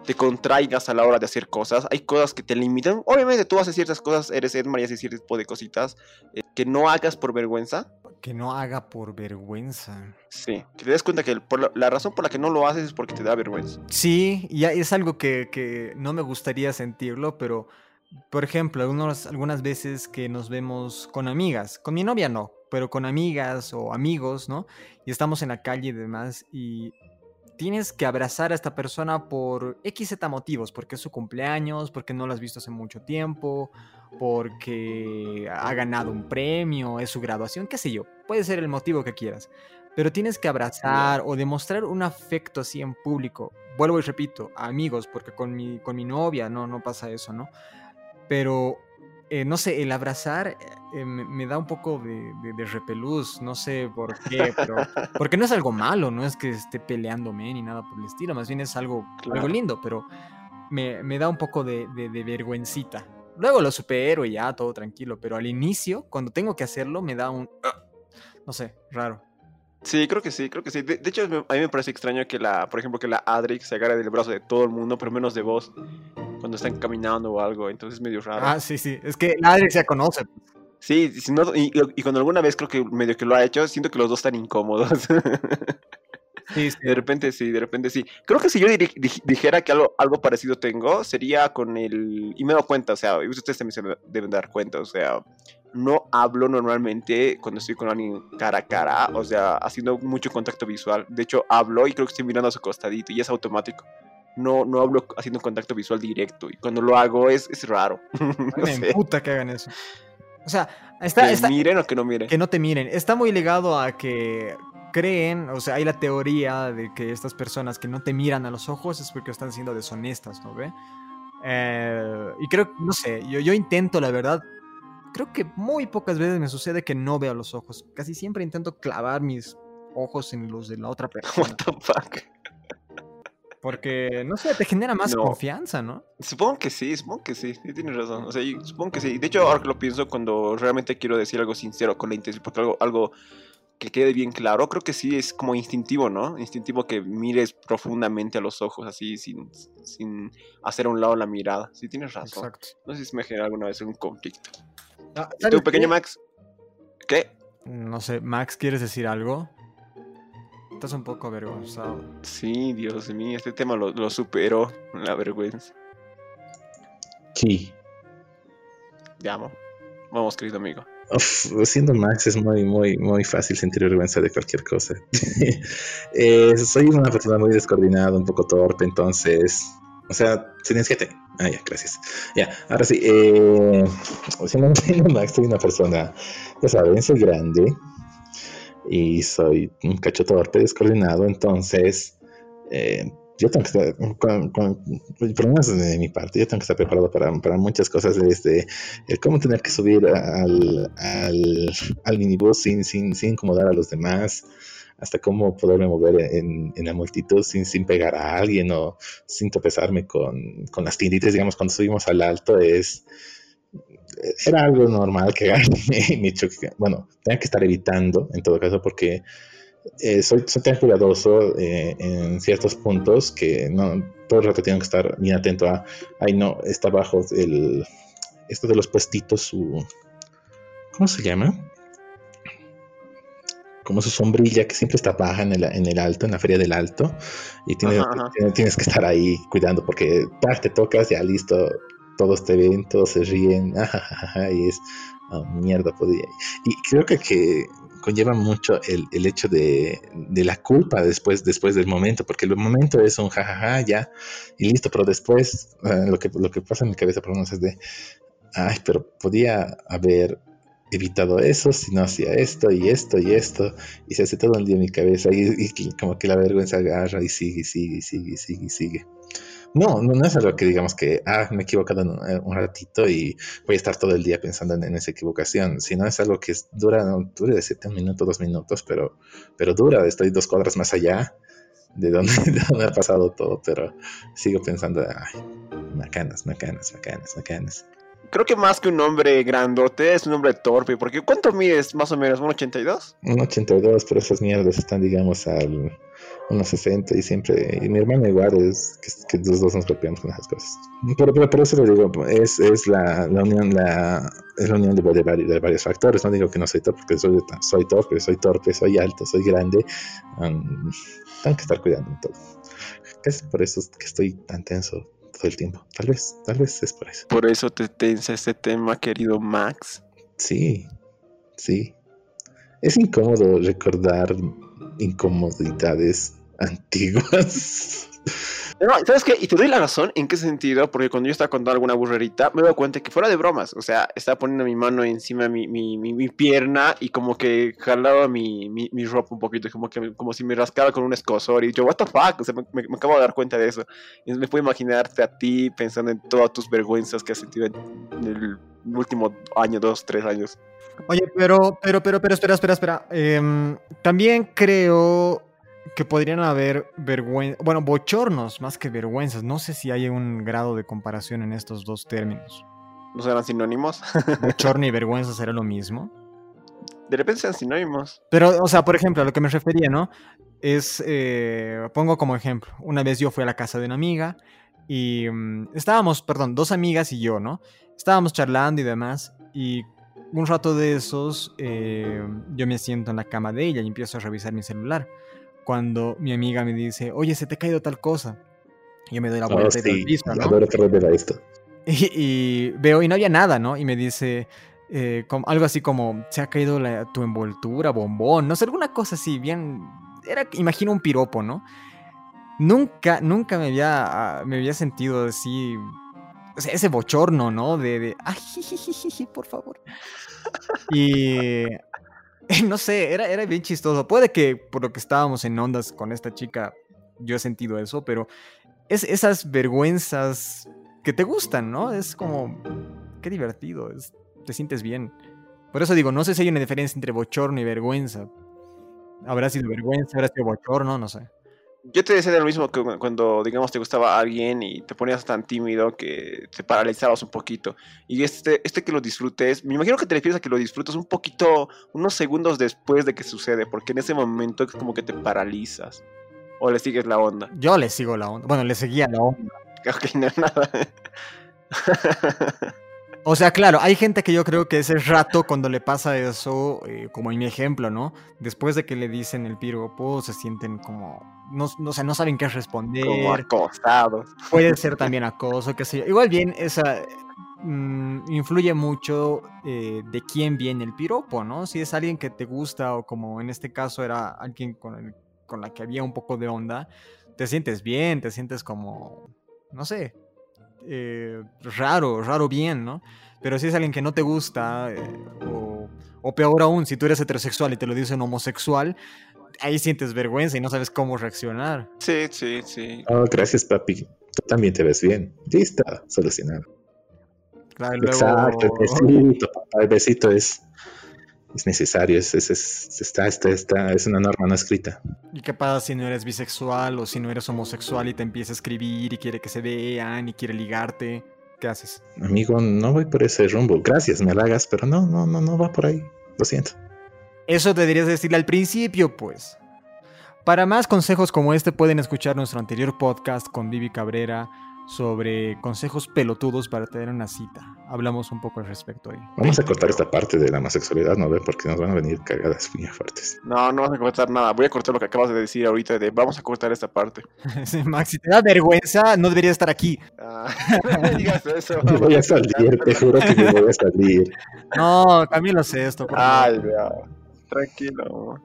te contraigas a la hora de hacer cosas. Hay cosas que te limitan. Obviamente tú haces ciertas cosas, eres Edmar y haces cierto tipo de cositas eh, que no hagas por vergüenza. Que no haga por vergüenza. Sí, que te des cuenta que la, razón por la que no lo haces es porque te da vergüenza. Sí, y es algo que, no me gustaría sentirlo, pero por ejemplo, algunas veces que nos vemos con amigas, con mi novia no, pero con amigas o amigos, ¿no? Y estamos en la calle y demás, y tienes que abrazar a esta persona por XZ motivos, porque es su cumpleaños, porque no lo has visto hace mucho tiempo, porque ha ganado un premio, es su graduación, qué sé yo, puede ser el motivo que quieras. Pero tienes que abrazar o demostrar un afecto así en público. Vuelvo y repito, amigos, porque con mi, con mi novia no, no pasa eso, ¿no? Pero eh, no sé, el abrazar eh, me, da un poco de, repelús, no sé por qué, pero porque no es algo malo, no es que esté peleándome ni nada por el estilo, más bien es algo, algo lindo, pero me, da un poco de, vergüencita. Luego lo supero y ya, todo tranquilo, pero al inicio, cuando tengo que hacerlo, me da un, no sé, raro. Sí, creo que sí, creo que sí. De, hecho, a mí me parece extraño que la, por ejemplo, que la Adrix se agarre del brazo de todo el mundo, pero menos de vos cuando están caminando o algo, entonces es medio raro. Ah, sí, sí, es que nadie se conoce. Sí, y, cuando alguna vez creo que medio que lo ha hecho, siento que los dos están incómodos. Sí, sí. De repente sí, de repente sí. Creo que si yo dijera que algo, algo parecido tengo, sería con el... Y me doy cuenta, o sea, ustedes también se deben dar cuenta, o sea, no hablo normalmente cuando estoy con alguien cara a cara, o sea, haciendo mucho contacto visual. De hecho, hablo y creo que estoy mirando a su costadito y es automático no, no hablo haciendo contacto visual directo. Y cuando lo hago es, es raro. me puta que hagan eso. O sea, está. Que miren o que no miren. Que no te miren. Está muy ligado a que creen, o sea, hay la teoría de que estas personas que no te miran a los ojos es porque están siendo deshonestas, ¿no ve? Eh, y creo, no sé, yo, yo intento, la verdad, creo que muy pocas veces me sucede que no veo los ojos. Casi siempre intento clavar mis ojos en los de la otra persona. What the fuck? Porque, no sé, te genera más confianza, ¿no? Supongo que sí, supongo que sí, sí tienes razón. O sea, supongo que sí. De hecho, ahora que lo pienso, cuando realmente quiero decir algo sincero con la intención, porque algo, algo que quede bien claro, creo que sí es como instintivo, ¿no? Instintivo que mires profundamente a los ojos, así, sin, sin hacer a un lado la mirada. Sí, tienes razón. Exacto. No sé si me genera alguna vez un conflicto. Ah, ¿Y tú, pequeño Max? ¿Qué? No sé, Max, ¿quieres decir algo? Estás un poco avergonzado. Sí, Dios mío, este tema lo, lo superó, la vergüenza. Sí. Te amo. Vamos, querido amigo. siendo Max es muy, muy, muy fácil sentir vergüenza de cualquier cosa. Eh, soy una persona muy descoordinada, un poco torpe, entonces, o sea, silenciate. Ah, ya, gracias. Ya, ahora sí, eh, siendo, siendo Max, soy una persona, ya saben, soy grande, y soy un cacho torpe, descoordinado, entonces eh, yo tengo que estar, con, con, de mi parte, yo tengo que estar preparado para, para muchas cosas, desde el cómo tener que subir al, al, al minibús sin, sin, sin incomodar a los demás, hasta cómo poderme mover en, en, la multitud sin, sin pegar a alguien o sin tropezarme con, con las tienditas, digamos, cuando subimos al alto es era algo normal que me, choque. Bueno, tenía que estar evitando en todo caso porque eh, soy, soy, tan cuidadoso eh, en ciertos puntos que no todo el rato tengo que estar bien atento a, ay no, está abajo el, esto de los puestitos, su, ¿cómo se llama? Como su sombrilla que siempre está baja en el, en el alto, en la feria del alto, y tienes, tienes, que estar ahí cuidando porque te tocas, ya listo, todos te ven, todos se ríen, y es oh, mierda, podía. Y creo que, que conlleva mucho el, el hecho de, de, la culpa después, después del momento, porque el momento es un jajaja, ya, y listo, pero después ah, lo, que, lo que pasa en mi cabeza por lo menos es de, ay, pero podía haber evitado eso, si no hacía esto y esto y esto, y se hace todo el día en mi cabeza, y, como que la vergüenza agarra y sigue, y sigue, y sigue, y sigue, y sigue. No, no, es algo que digamos que, ah, me he equivocado un, un ratito y voy a estar todo el día pensando en, esa equivocación, sino es algo que dura, no, dura de siete minutos, dos minutos, pero, pero dura, estoy dos cuadras más allá de donde, de donde ha pasado todo, pero sigo pensando, ay, macanas, macanas, macanas, macanas creo que más que un hombre grandote, es un hombre torpe, porque ¿cuánto mides más o menos? ¿Un 82? Un 82, pero esas mierdas están, digamos, al 1,60 y siempre, y mi hermano igual, es que, los dos nos golpeamos con esas cosas. Pero, pero, eso lo digo, es, es la, la, unión, la, es la unión de, de, varios, de, varios, factores, no digo que no soy torpe, porque soy, soy torpe, soy torpe, soy alto, soy grande, tengo que estar cuidando todo. Es por eso que estoy tan tenso todo el tiempo. Tal vez, tal vez es por eso. Por eso te tensa este tema, querido Max. Sí, sí. Es incómodo recordar incomodidades antiguas. ¿sabes qué? Y te doy la razón, ¿en qué sentido? Porque cuando yo estaba contando alguna burrerita, me doy cuenta que fuera de bromas, o sea, estaba poniendo mi mano encima de mi, mi, mi, pierna y como que jalaba mi, mi, ropa un poquito, como, que, como si me rascaba con un escosor y yo, what the fuck, o sea, me, me, acabo de dar cuenta de eso. Y me puedo imaginarte a ti pensando en todas tus vergüenzas que has sentido en el último año, dos, tres años. Oye, pero, pero, pero, pero, espera, espera, espera. Em, también creo que podrían haber vergüenza, bueno, bochornos más que vergüenzas. No sé si hay un grado de comparación en estos dos términos. ¿No serán sinónimos? ¿Bochorno y vergüenza será lo mismo? De repente sean sinónimos. Pero, o sea, por ejemplo, a lo que me refería, ¿no? Es, eh, pongo como ejemplo, una vez yo fui a la casa de una amiga y mm, estábamos, perdón, dos amigas y yo, ¿no? Estábamos charlando y demás y un rato de esos eh, yo me siento en la cama de ella y empiezo a revisar mi celular cuando mi amiga me dice, oye, se te ha caído tal cosa. Yo me doy la vuelta y piso, ¿no? esto. Y, veo, y no había nada, ¿no? Y me dice eh, algo así como, se ha caído tu envoltura, bombón, no sé, alguna cosa así, bien, era, imagino un piropo, ¿no? Nunca, nunca me había, me había sentido así, o sea, ese bochorno, ¿no? De, de ay, por favor. Y no sé, era, era bien chistoso. Puede que por lo que estábamos en ondas con esta chica, yo he sentido eso, pero es esas vergüenzas que te gustan, ¿no? Es como, qué divertido, te sientes bien. Por eso digo, no sé si hay una diferencia entre bochorno y vergüenza. Habrá sido vergüenza, habrá sido bochorno, no sé yo te decía lo mismo que cuando, digamos, te gustaba alguien y te ponías tan tímido que te paralizabas un poquito. Y este, este que lo disfrutes, me imagino que te refieres a que lo disfrutas un poquito, unos segundos después de que sucede, porque en ese momento es como que te paralizas. ¿O le sigues la onda? Yo le sigo la onda. Bueno, le seguía la onda. Ok, no, nada. O sea, claro, hay gente que yo creo que ese rato cuando le pasa eso, eh, como en mi ejemplo, ¿no? Después de que le dicen el piropo, se sienten como, no, no, no saben qué responder. Como acosados. Puede ser también acoso, qué sé yo. Igual bien, esa mm, influye mucho eh, de quién viene el piropo, ¿no? Si es alguien que te gusta o como en este caso era alguien con, con la que había un poco de onda, te sientes bien, te sientes como, no sé, eh, raro, raro bien, ¿no? Pero si es alguien que no te gusta, eh, o, peor aún, si tú eres heterosexual y te lo dice un homosexual, ahí sientes vergüenza y no sabes cómo reaccionar. Sí, sí, sí. Oh, gracias, papi. Tú también te ves bien. Listo, solucionado. Exacto, el besito, El besito es es necesario, es, es, está, está, está, es una norma no escrita. ¿Y qué pasa si no eres bisexual o si no eres homosexual y te empieza a escribir y quiere que se vean y quiere ligarte? ¿Qué haces? Amigo, no voy por ese rumbo. Gracias, me halagas, pero no, no, no, no va por ahí. Lo siento. Eso deberías decirle al principio, pues. Para más consejos como este pueden escuchar nuestro anterior podcast con Vivi Cabrera sobre consejos pelotudos para tener una cita. Hablamos un poco al respecto hoy. Vamos a cortar esta parte de la homosexualidad, ¿no? Porque nos van a venir cagadas muy fuertes. No, no vamos a cortar nada. Voy a cortar lo que acabas de decir ahorita de vamos a cortar esta parte. Max, si te da vergüenza, no deberías estar aquí. Ah, no digas eso. Me voy a salir, te juro que me voy a salir. No, Camilo sé esto. Ay, Tranquilo.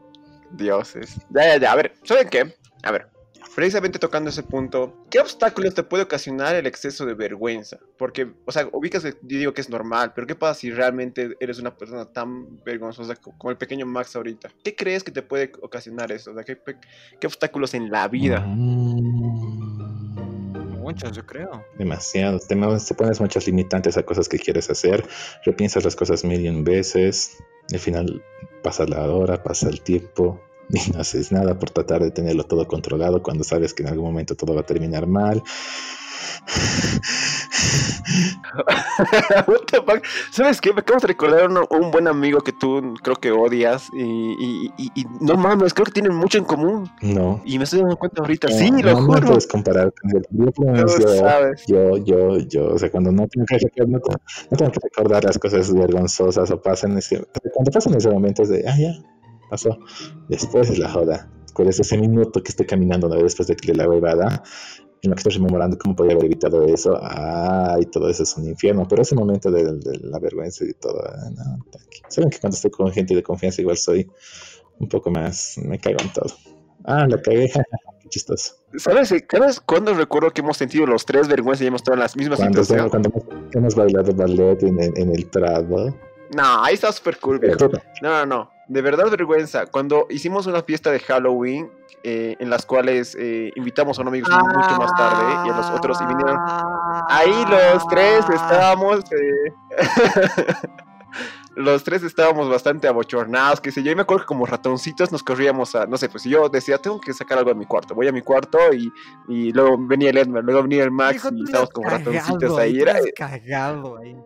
Dioses. Ya, ya, ya. A ver, ¿saben qué? A ver, precisamente tocando ese punto, ¿qué obstáculos te puede ocasionar el exceso de vergüenza? Porque, o sea, ubicas que yo digo que es normal, pero ¿qué pasa si realmente eres una persona tan vergonzosa como el pequeño Max ahorita? ¿Qué crees que te puede ocasionar eso? O sea, ¿qué, qué obstáculos en la vida? Mm. Muchos, yo creo. Demasiado. Te, te, pones muchas limitantes a cosas que quieres hacer, repiensas las cosas mil veces, al final pasa la hora, pasa el tiempo, y no haces nada por tratar de tenerlo todo controlado cuando sabes que en algún momento todo va a terminar mal. ¿Sabes qué? Me acabo de recordar un, un, buen amigo que tú creo que odias y, y, y, no mames, creo que tienen mucho en común. No. Y me estoy dando cuenta ahorita. No, sí, lo juro. No puedes comparar con él. Yo, yo, sabes. yo, yo, yo, o sea, cuando no tengo que, recordar- no, tengo- que recordar las cosas vergonzosas o pasan ese, cuando pasan ese momento es de, ah, ya, pasó. Después es la joda. ¿Cuál es ese minuto que estoy caminando ¿no? después de que la huevada? En lo que estoy rememorando cómo podía haber evitado eso. Ah, y todo eso es un infierno. Pero ese momento de, de la vergüenza y todo, no. Saben que cuando estoy con gente de confianza igual soy un poco más, me caigo en todo. Ah, la cagué, qué chistoso. ¿Sabes, ¿Sabes cuándo recuerdo que hemos sentido los tres vergüenza y hemos estado en las mismas Cuando, situaciones? cuando hemos, hemos bailado ballet en, el- en el Prado. No, ahí está súper cool, viejo. No, no, no. De verdad vergüenza. Cuando hicimos una fiesta de Halloween, eh, en las cuales eh, invitamos a un amigo mucho más tarde y a los otros y vinieron. Ahí los tres estábamos. eh, los tres estábamos bastante abochornados, qué sé yo. Y me acuerdo que como ratoncitos nos corríamos a. No sé, pues yo decía, tengo que sacar algo de mi cuarto. Voy a mi cuarto y, y luego venía el Edmar, luego venía el Max y estábamos como ratoncitos ahí, Era, cagado ahí.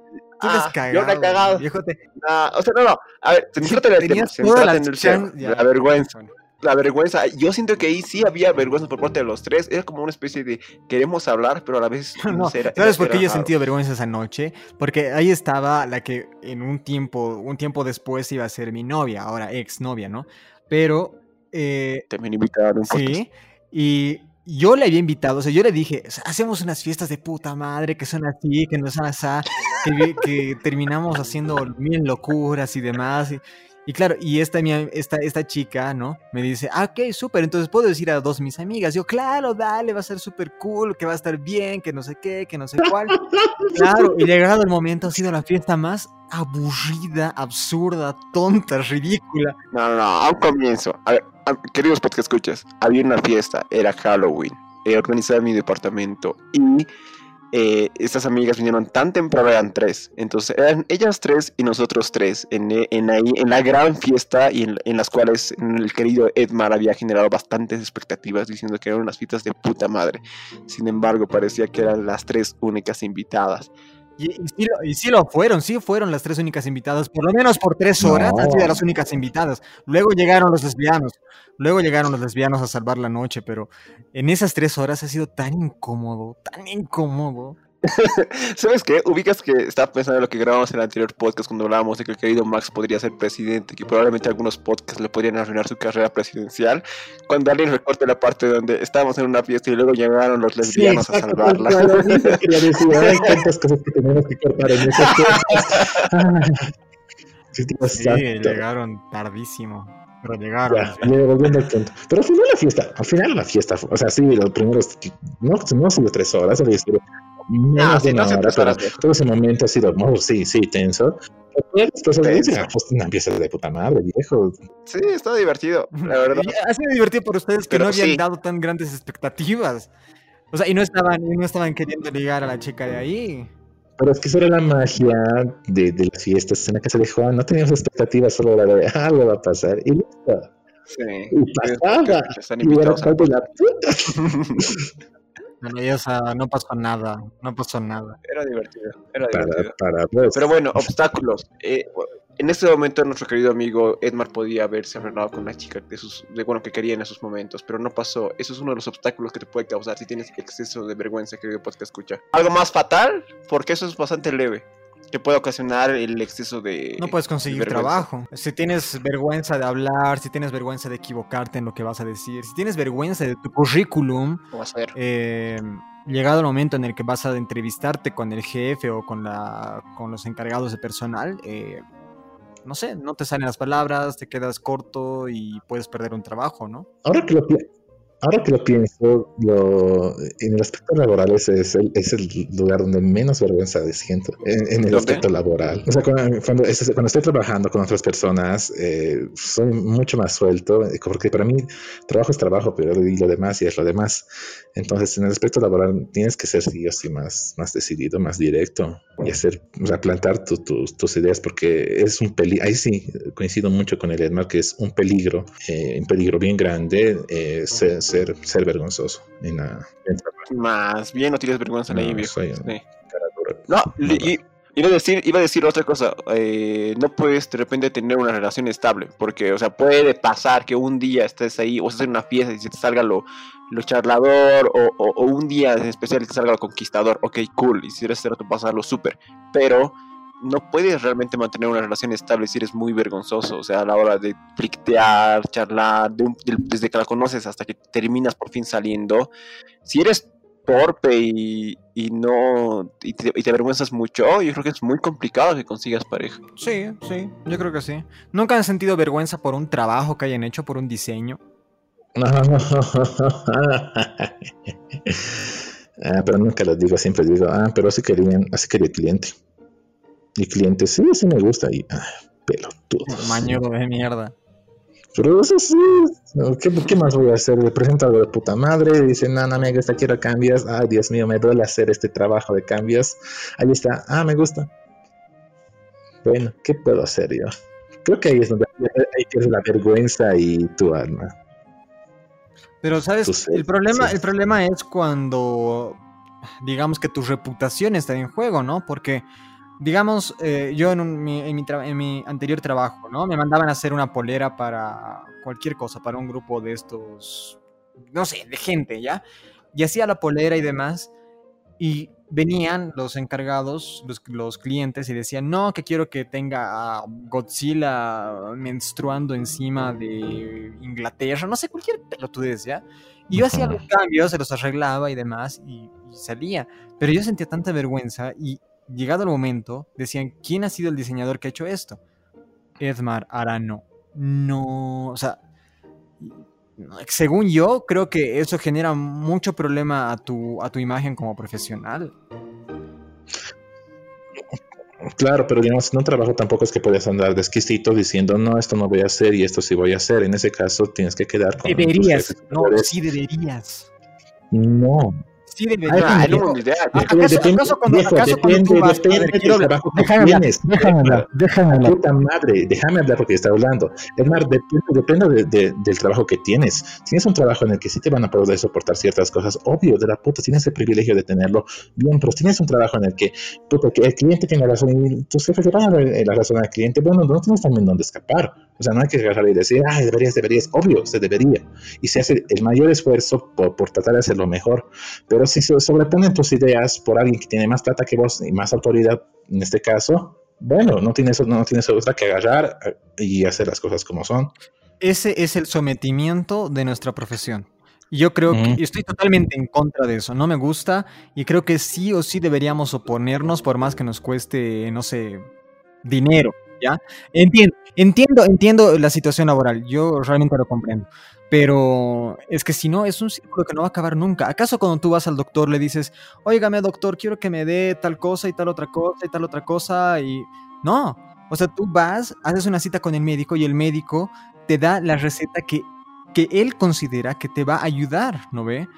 Tú Ah, eres yo la he cagado. cagado. Viejo, te, Ah, o sea, no, no. A ver, centrate en el tema. las en el tema. La vergüenza. La vergüenza. Yo siento que ahí sí había vergüenza por parte de los tres. Era como una especie de queremos hablar, pero a la vez No, era- ¿Sabes por qué yo he sentido vergüenza esa noche? Porque ahí estaba la que en un tiempo, un tiempo después iba a ser mi novia, ahora ex novia, ¿no? Pero, eh, También invitaron sí, y yo le había invitado, o sea, yo le dije, "O sea, hacemos unas fiestas de puta madre, que son así, que no son así, que, que terminamos haciendo mil locuras y demás. Y, y claro, y esta, esta, esta chica, ¿no? Me dice, ah, ok, súper, entonces puedo decir a dos mis amigas. Yo, claro, dale, va a ser súper cool, que va a estar bien, que no sé qué, que no sé cuál. Claro, y llegado el momento ha sido la fiesta más aburrida, absurda, tonta, ridícula. No, no, no, a un comienzo. A ver, a- queridos podcast escuchas, había una fiesta, era Halloween, eh, organizada en mi departamento y eh, estas amigas vinieron tan temprano, eran tres, entonces eran ellas tres y nosotros tres en, eh, en ahí, en la gran fiesta y en, en las cuales el querido Edmar había generado bastantes expectativas diciendo que eran unas fiestas de puta madre. Sin embargo, parecía que eran las tres únicas invitadas. Y, y sí lo, y sí lo fueron, sí fueron las tres únicas invitadas, por lo menos por tres horas han sido las únicas invitadas. Luego llegaron los lesbianos, luego llegaron los lesbianos a salvar la noche, pero en esas tres horas ha sido tan incómodo, tan incómodo. ¿Sabes qué? Ubicas que estaba pensando en lo que grabamos en el anterior podcast cuando hablábamos de que el querido Max podría ser presidente, que probablemente algunos podcasts le podrían arruinar su carrera presidencial. Cuando alguien recorte la parte donde estábamos en una fiesta y luego llegaron los lesbianos a salvarla. Claro, eso quería decir, hay tantas cosas que tenemos que cortar en esas cosas. Ay, sí, llegaron tardísimo, pero llegaron. Ya, ya, volviendo al punto. Pero al final la fiesta, al final la fiesta, fue- o sea, sí, los primeros, no, no ha sido tres horas, había sido menos Ah, de sí, no hora, pero viejo. todo ese momento ha sido, oh, sí, sí, tenso. Pues una fiesta de puta madre, viejo. Sí, está divertido, la verdad. Ha sido divertido por ustedes que no habían sí. dado tan grandes expectativas. O sea, y no estaban, y no estaban queriendo ligar a la chica de ahí. Pero es que esa era la magia de, de las fiestas en la casa de Juan. No teníamos expectativas, solo era de "Ah, algo va a pasar. Y listo. Sí. Y pasaba. Están Y era la puta. Bueno, y esa, no pasó nada, no pasó nada. Era divertido, era divertido. Para, pues, Pero bueno, obstáculos. Eh, en este momento nuestro querido amigo Edmar podía haberse arreglado con la chica de sus, de, bueno, que quería en esos momentos, pero no pasó. Eso es uno de los obstáculos que te puede causar si tienes exceso de vergüenza, querido podcast escucha. Algo más fatal, porque eso es bastante leve, que puede ocasionar el exceso de... No puedes conseguir trabajo. Si tienes vergüenza de hablar, si tienes vergüenza de equivocarte en lo que vas a decir, si tienes vergüenza de tu currículum, ¿Cómo vas a ver? eh, llegado el momento en el que vas a entrevistarte con el jefe o con, la, con los encargados de personal, eh, no sé, no te salen las palabras, te quedas corto y puedes perder un trabajo, ¿no? ahora que lo Ahora que lo pienso, lo, en el aspecto laboral es, es, el, es el lugar donde menos vergüenza siento, en, en el ¿Dónde? aspecto laboral. O sea, cuando, cuando, cuando estoy trabajando con otras personas, eh, soy mucho más suelto, eh, porque para mí trabajo es trabajo, pero y lo demás y es lo demás. Entonces, en el aspecto laboral tienes que ser sí o sí más, más decidido, más directo y hacer, o sea, plantar tu- tus- tus ideas, porque es un peligro. Ahí sí coincido mucho con el Edmar, que es un peligro, eh, un peligro bien grande eh, ser, ser vergonzoso en la en. Más bien no tienes vergüenza No, ahí, viejo. soy un Sí. cara dura. No, No, y, iba a decir, iba a decir otra cosa. eh, no puedes de repente tener una relación estable, porque, o sea, puede pasar que un día estés ahí o estés en una fiesta y se te salga lo, lo charlador, o, o- o un día en especial te salga lo conquistador. Ok, cool, y si eres cierto, pasarlo súper. Pero no puedes realmente mantener una relación estable si eres muy vergonzoso. O sea, a la hora de flictear, charlar, de un- del- desde que la conoces hasta que terminas por fin saliendo. Si eres torpe y, y no y te, y te avergüenzas mucho, yo creo que es muy complicado que consigas pareja. Sí, sí, yo creo que sí. ¿Nunca han sentido vergüenza por un trabajo que hayan hecho, por un diseño? Ah, pero nunca lo digo, siempre digo, ah, pero así querían, así quería el cliente. Y cliente, sí, sí me gusta. Y, ah, pelotudo. Mañudo de mierda. Pero eso sí, ¿qué, qué más voy a hacer? Le presento algo de puta madre, dice, no, no me gusta, quiero cambios. Ay, Dios mío, me duele hacer este trabajo de cambios. Ahí está, ah, me gusta. Bueno, ¿qué puedo hacer yo? Creo que ahí es donde ahí tienes la vergüenza y tu alma. Pero, ¿sabes? El problema, sí. el problema es cuando, digamos que tu reputación está en juego, ¿no? Porque, digamos, eh, yo en, un- mi, en, mi tra- en mi anterior trabajo, ¿no? Me mandaban a hacer una polera para cualquier cosa, para un grupo de estos, no sé, de gente, ¿ya? Y hacía la polera y demás. Y venían los encargados, los, los clientes, y decían, no, que quiero que tenga a Godzilla menstruando encima de Inglaterra, no sé, cualquier pelotudez, ¿ya? Y yo hacía los cambios, se los arreglaba y demás, y, y salía. Pero yo sentía tanta vergüenza, y llegado el momento, decían, ¿quién ha sido el diseñador que ha hecho esto? Edmar Arano. No, o sea, según yo, creo que eso genera mucho problema a tu, a tu imagen como profesional. Claro, pero digamos, en un trabajo tampoco es que puedas andar de exquisito diciendo, no, esto no voy a hacer y esto sí voy a hacer. En ese caso tienes que quedar con Deberías, no, sí deberías. No, Sí deberías. Ah. Ah, ¿Acaso- acaso cuando- viejo, acaso cuando depende, tú vas- a depende ver, del quiero hablar- déjame hablar, déjame hablar, déjame hablar. Puta madre, déjame hablar porque está hablando. Más, depende, depende de- de- del trabajo que tienes. Si tienes un trabajo en el que sí te van a poder soportar ciertas cosas, obvio, de la puta, tienes el privilegio de tenerlo bien, pero si tienes un trabajo en el que, puta, que el cliente tiene razón y tus jefes le van a dar eh, la razón al cliente, bueno, no tienes también dónde escapar. O sea, no hay que agarrar y decir, ay, deberías, deberías. Obvio, se debería. Y se hace el mayor esfuerzo por, por tratar de hacerlo mejor. Pero si se sobreponen tus ideas por alguien que tiene más plata que vos y más autoridad, en este caso, bueno, no tienes, no tienes otra que agarrar eh, y hacer las cosas como son. Ese es el sometimiento de nuestra profesión. Yo creo que estoy totalmente en contra de eso. No me gusta y creo que sí o sí deberíamos oponernos por más que nos cueste, no sé, dinero. ¿Ya? Entiendo, entiendo, entiendo la situación laboral. Yo realmente lo comprendo. Pero es que si no, es un círculo que no va a acabar nunca. ¿Acaso cuando tú vas al doctor le dices, óigame, doctor, quiero que me dé tal cosa y tal otra cosa y tal otra cosa? Y no. O sea, tú vas, haces una cita con el médico y el médico te da la receta que, que él considera que te va a ayudar, ¿no ve?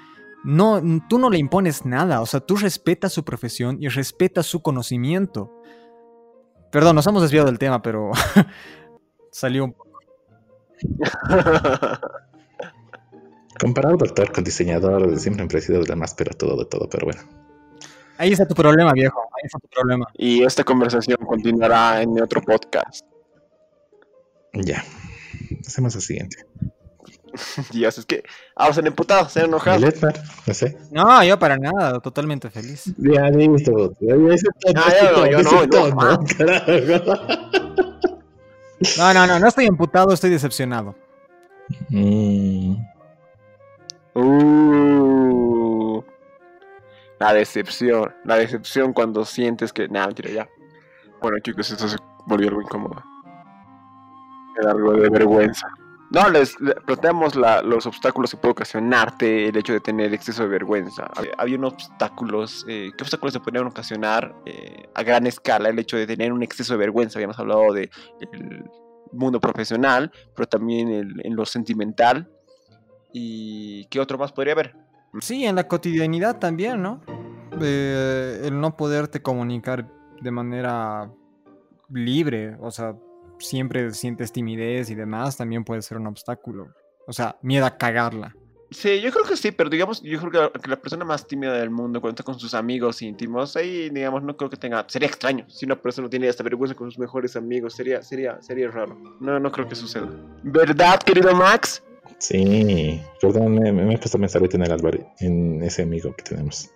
No, tú no le impones nada, o sea, tú respetas su profesión y respetas su conocimiento. Perdón, nos hemos desviado del tema, pero salió un poco. Comparar doctor con diseñador siempre han parecido de la más pero todo de todo, pero bueno. Ahí está tu problema, viejo. Ahí está tu problema. y esta conversación continuará en otro podcast. Ya. Hacemos lo siguiente. Dios, es que. Ah, se han emputado, se enojado. No sé. No, yo para nada, totalmente feliz. Ya, listo. Ya, yo no, no. No, no, no, no estoy emputado, estoy decepcionado. Mm, Uh, la decepción. La decepción cuando sientes que. Nah, mentira, ya. Bueno, chicos, esto se volvió algo incómodo. Era algo de vergüenza. No, les, le- planteamos la- los obstáculos que puede ocasionarte el hecho de tener exceso de vergüenza. Había, unos obstáculos, eh, ¿qué obstáculos se podrían ocasionar eh, a gran escala el hecho de tener un exceso de vergüenza? Habíamos hablado de el mundo profesional, pero también el- en lo sentimental. ¿Y qué otro más podría haber? Sí, en la cotidianidad también, ¿no? Eh, el no poderte comunicar de manera libre, o sea, siempre sientes timidez y demás, también puede ser un obstáculo. O sea, miedo a cagarla. Sí, yo creo que sí, pero digamos, yo creo que la, que la persona más tímida del mundo cuando está con sus amigos íntimos, ahí, digamos, no creo que tenga, sería extraño si una persona tiene esta vergüenza con sus mejores amigos, sería, sería, sería raro. No, no creo que suceda. ¿Verdad, querido Max? Sí, perdón, me, me he puesto a pensar en el Álvaro, en ese amigo que tenemos.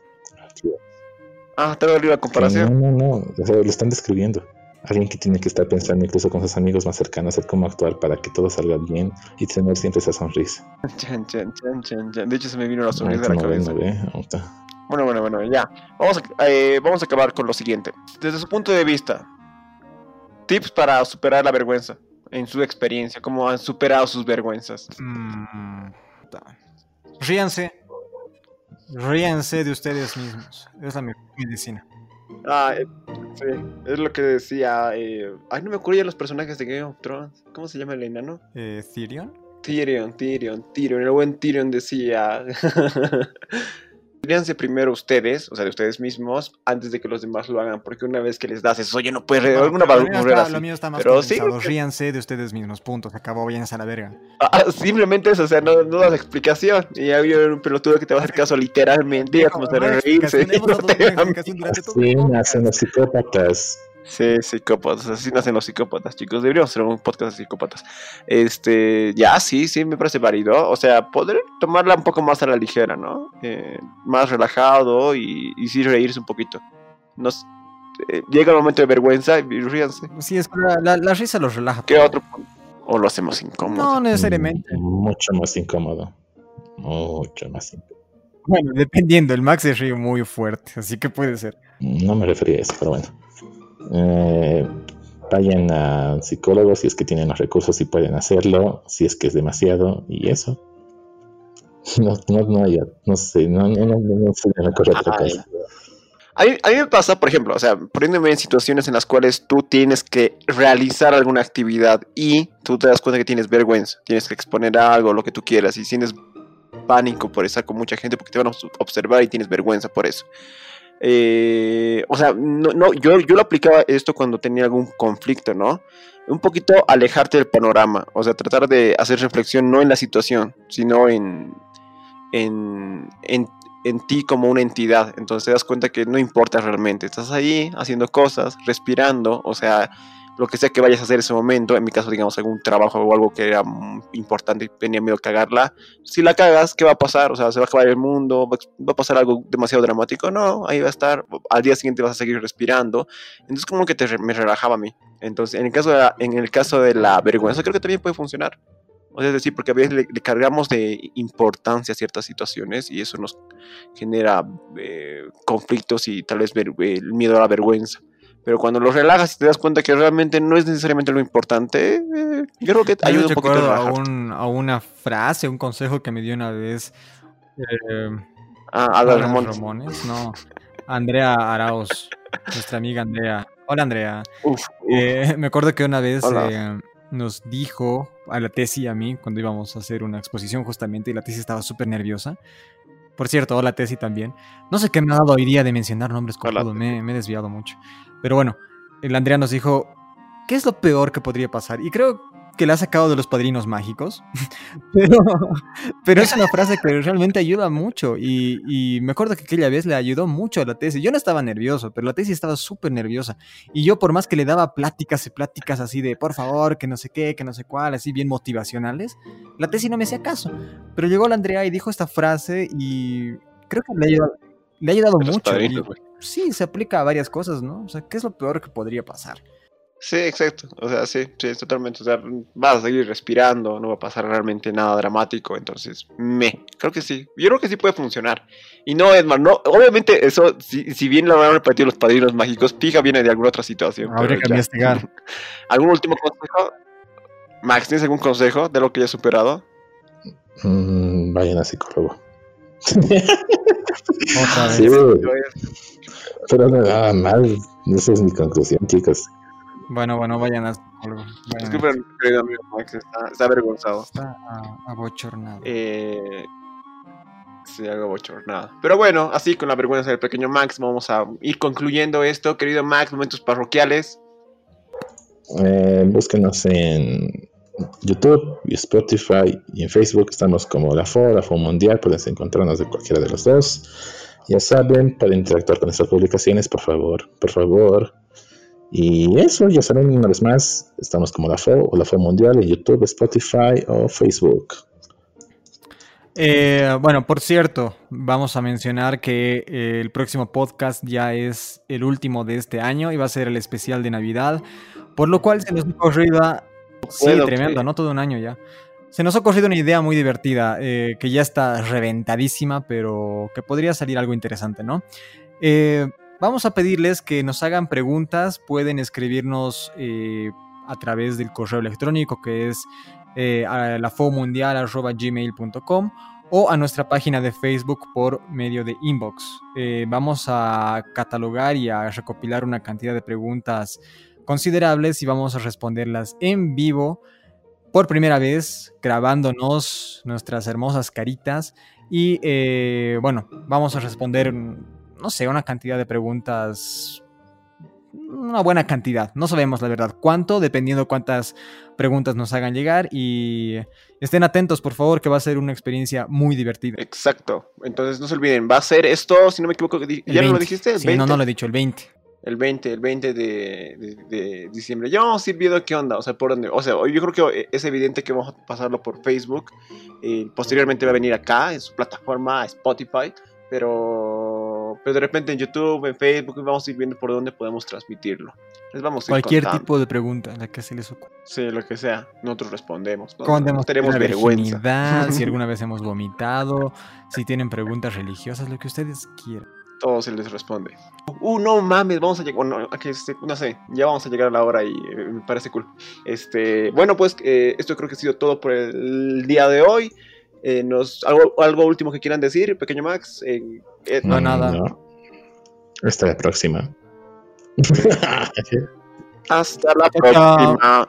Ah, te dolió la comparación. No, no, no, o sea, lo están describiendo. Alguien que tiene que estar pensando incluso con sus amigos más cercanos en cómo actuar para que todo salga bien y tener siempre esa sonrisa. Chan, chan, chan, chan, chan. De hecho, se me vino la sonrisa a la ven, cabeza. Bueno, bueno, bueno, ya. Vamos a, eh, vamos a acabar con lo siguiente. Desde su punto de vista, tips para superar la vergüenza. En su experiencia, cómo han superado sus vergüenzas. Mm. Ríanse. Ríanse de ustedes mismos. Es la mejor medicina. Ah, eh, sí, es lo que decía. eh, ay, no me acuerdo ya los personajes de Game of Thrones. ¿Cómo se llama el enano? Eh, Tyrion. Tyrion, Tyrion, Tyrion. El buen Tyrion decía. Ríanse primero ustedes, o sea, de ustedes mismos, antes de que los demás lo hagan, porque una vez que les das eso, oye, no puedes Bueno, alguna barrera está, así. lo mío está más Pero sí, Ríanse de ustedes mismos. Punto. Se acabó. Váyanse a la verga. Ah, simplemente eso, o sea, no, no das explicación. Y había un pelotudo que te va a hacer caso literalmente, y como se reírse. Sí, nacen los psicópatas. Sí, psicópatas, así nacen los psicópatas, chicos. Deberíamos hacer un podcast de psicópatas. Este, ya, sí, sí, me parece válido. O sea, poder tomarla un poco más a la ligera, ¿no? Eh, más relajado y, y sí reírse un poquito. Nos, eh, llega el momento de vergüenza y ríanse. Sí, es que la, la- la risa los relaja. ¿Qué otro? O lo hacemos incómodo. No necesariamente. Mm, Mucho más incómodo. Mucho más incómodo. Bueno, dependiendo. El Max se ríe muy fuerte. Así que puede ser. No me refería a eso, pero bueno. Eh, vayan a psicólogos si es que tienen los recursos y pueden hacerlo, si es que es demasiado, y eso. No, no, no, hay- no sé, no, no, no, no, se me ocurre otra cosa. A mí, a mí me pasa, por ejemplo, o sea, poniéndome en situaciones en las cuales tú tienes que realizar alguna actividad y tú te das cuenta que tienes vergüenza, tienes que exponer algo, lo que tú quieras, y tienes pánico por estar con mucha gente porque te van a obs- observar y tienes vergüenza por eso. Eh, o sea, no, no, yo, yo lo aplicaba esto cuando tenía algún conflicto, ¿no? Un poquito alejarte del panorama, o sea, tratar de hacer reflexión no en la situación, sino en, en, en, en ti como una entidad. Entonces te das cuenta que no importa realmente. Estás ahí haciendo cosas, respirando, o sea, lo que sea que vayas a hacer en ese momento. En mi caso, digamos, algún trabajo o algo que era mm, importante y tenía miedo a cagarla. Si la cagas, ¿qué va a pasar? O sea, se va a acabar el mundo, va a- pasar algo demasiado dramático. No, ahí va a estar. Al día siguiente vas a seguir respirando. Entonces, como que te, me relajaba a mí. Entonces, en el caso de la, en el caso de la vergüenza, creo que también puede funcionar. O sea, es decir, porque a veces le, cargamos de importancia a ciertas situaciones y eso nos genera eh, conflictos y tal vez el miedo a la vergüenza. Pero cuando lo relajas y te das cuenta que realmente no es necesariamente lo importante, eh, yo creo que ayuda un poquito a a, un- a una frase, un consejo que me dio una vez. eh, Ah, Alan Ramón. Ramones, no. Andrea Arauz, nuestra amiga Andrea. Hola Andrea. Uf, uf. Eh, me acuerdo que una vez eh, nos dijo a la Tesi y a mí cuando íbamos a hacer una exposición justamente y la Tesi estaba súper nerviosa. Por cierto, hola Tesi también. No sé qué me ha dado hoy día de mencionar nombres me, me he desviado mucho. Pero bueno, el Andrea nos dijo, ¿qué es lo peor que podría pasar? Y creo que la ha sacado de los padrinos mágicos. pero, pero es una frase que realmente ayuda mucho. Y, y me acuerdo que aquella vez le ayudó mucho a la tesis. Yo no estaba nervioso, pero la tesis estaba súper nerviosa. Y yo, por más que le daba pláticas y pláticas así de por favor, que no sé qué, que no sé cuál, así bien motivacionales, la tesis no me hacía caso. Pero llegó la Andrea y dijo esta frase y creo que le ha ayudado, le ha ayudado mucho. padrinos. Sí, se aplica a varias cosas, ¿no? O sea, ¿qué es lo peor que podría pasar? Sí, exacto. O sea, sí, sí, totalmente. O sea, vas a seguir respirando, no va a pasar realmente nada dramático. Entonces, me, creo que sí. Yo creo que sí puede funcionar. Y no, Edmar, no, obviamente eso, si, si bien lo han repetido los padrinos mágicos, fija viene de alguna otra situación. Habría que investigar. ¿Algún último consejo? Max, ¿tienes algún consejo de lo que ya has superado? Mm, vayan a psicólogo. Otra vez. Sí, pero nada mal. Esa es mi conclusión, chicos. Bueno, bueno, vayan a Disculpen, querido amigo Max, está, está avergonzado. Está abochornado. Eh, sí, algo bochornado. Pero bueno, así con la vergüenza del pequeño Max, vamos a ir concluyendo esto. Querido Max, momentos parroquiales. Eh, búsquenos en YouTube Spotify y en Facebook estamos como la FO, la FO Mundial, pueden encontrarnos de cualquiera de los dos. Ya saben, para interactuar con nuestras publicaciones, por favor, por favor. Y eso, ya saben, una vez más, estamos como la FO o la FO Mundial en YouTube, Spotify o Facebook. Eh, bueno, por cierto, vamos a mencionar que eh, el próximo podcast ya es el último de este año y va a ser el especial de Navidad, por lo cual se nos ha ocurrido... Sí, puedo tremendo. ¿no? Todo un año ya. Se nos ha ocurrido una idea muy divertida, eh, que ya está reventadísima, pero que podría salir algo interesante, ¿no? Eh, vamos a pedirles que nos hagan preguntas, pueden escribirnos eh, a través del correo electrónico que es lafomundial.gmail.com o a nuestra página de Facebook por medio de inbox. Vamos a catalogar y a recopilar una cantidad de preguntas considerables y vamos a responderlas en vivo por primera vez, grabándonos nuestras hermosas caritas y eh, bueno, vamos a responder, no sé, una cantidad de preguntas una buena cantidad. No sabemos la verdad cuánto, dependiendo cuántas preguntas nos hagan llegar. Y estén atentos, por favor, que va a ser una experiencia muy divertida. Exacto. Entonces no se olviden, va a ser esto, si no me equivoco, ¿ya no lo 20. dijiste? ¿El Sí, 20? no, no lo he dicho, el 20. El 20, el 20 de, de- de diciembre. Ya vamos a ir viendo qué onda, o sea, por dónde. O sea, yo creo que es evidente que vamos a pasarlo por Facebook. eh, posteriormente va a venir acá, en su plataforma, Spotify. Pero, pero de repente en YouTube, en Facebook, vamos a ir viendo por dónde podemos transmitirlo. Les vamos a Cualquier contando. tipo de pregunta, la que se les ocurra. Sí, lo que sea. Nosotros respondemos. No, tenemos vergüenza. si alguna vez hemos vomitado, si tienen preguntas religiosas, lo que ustedes quieran. Todo se les responde. Uh, no mames, vamos a llegar, bueno, a que este, no sé, ya vamos a llegar a la hora y eh, me parece cool. Este, bueno, pues eh, esto creo que ha sido todo por el día de hoy. Eh, nos, algo, algo último que quieran decir, pequeño Max. Eh, eh, No, nada. Hasta la próxima. hasta la próxima.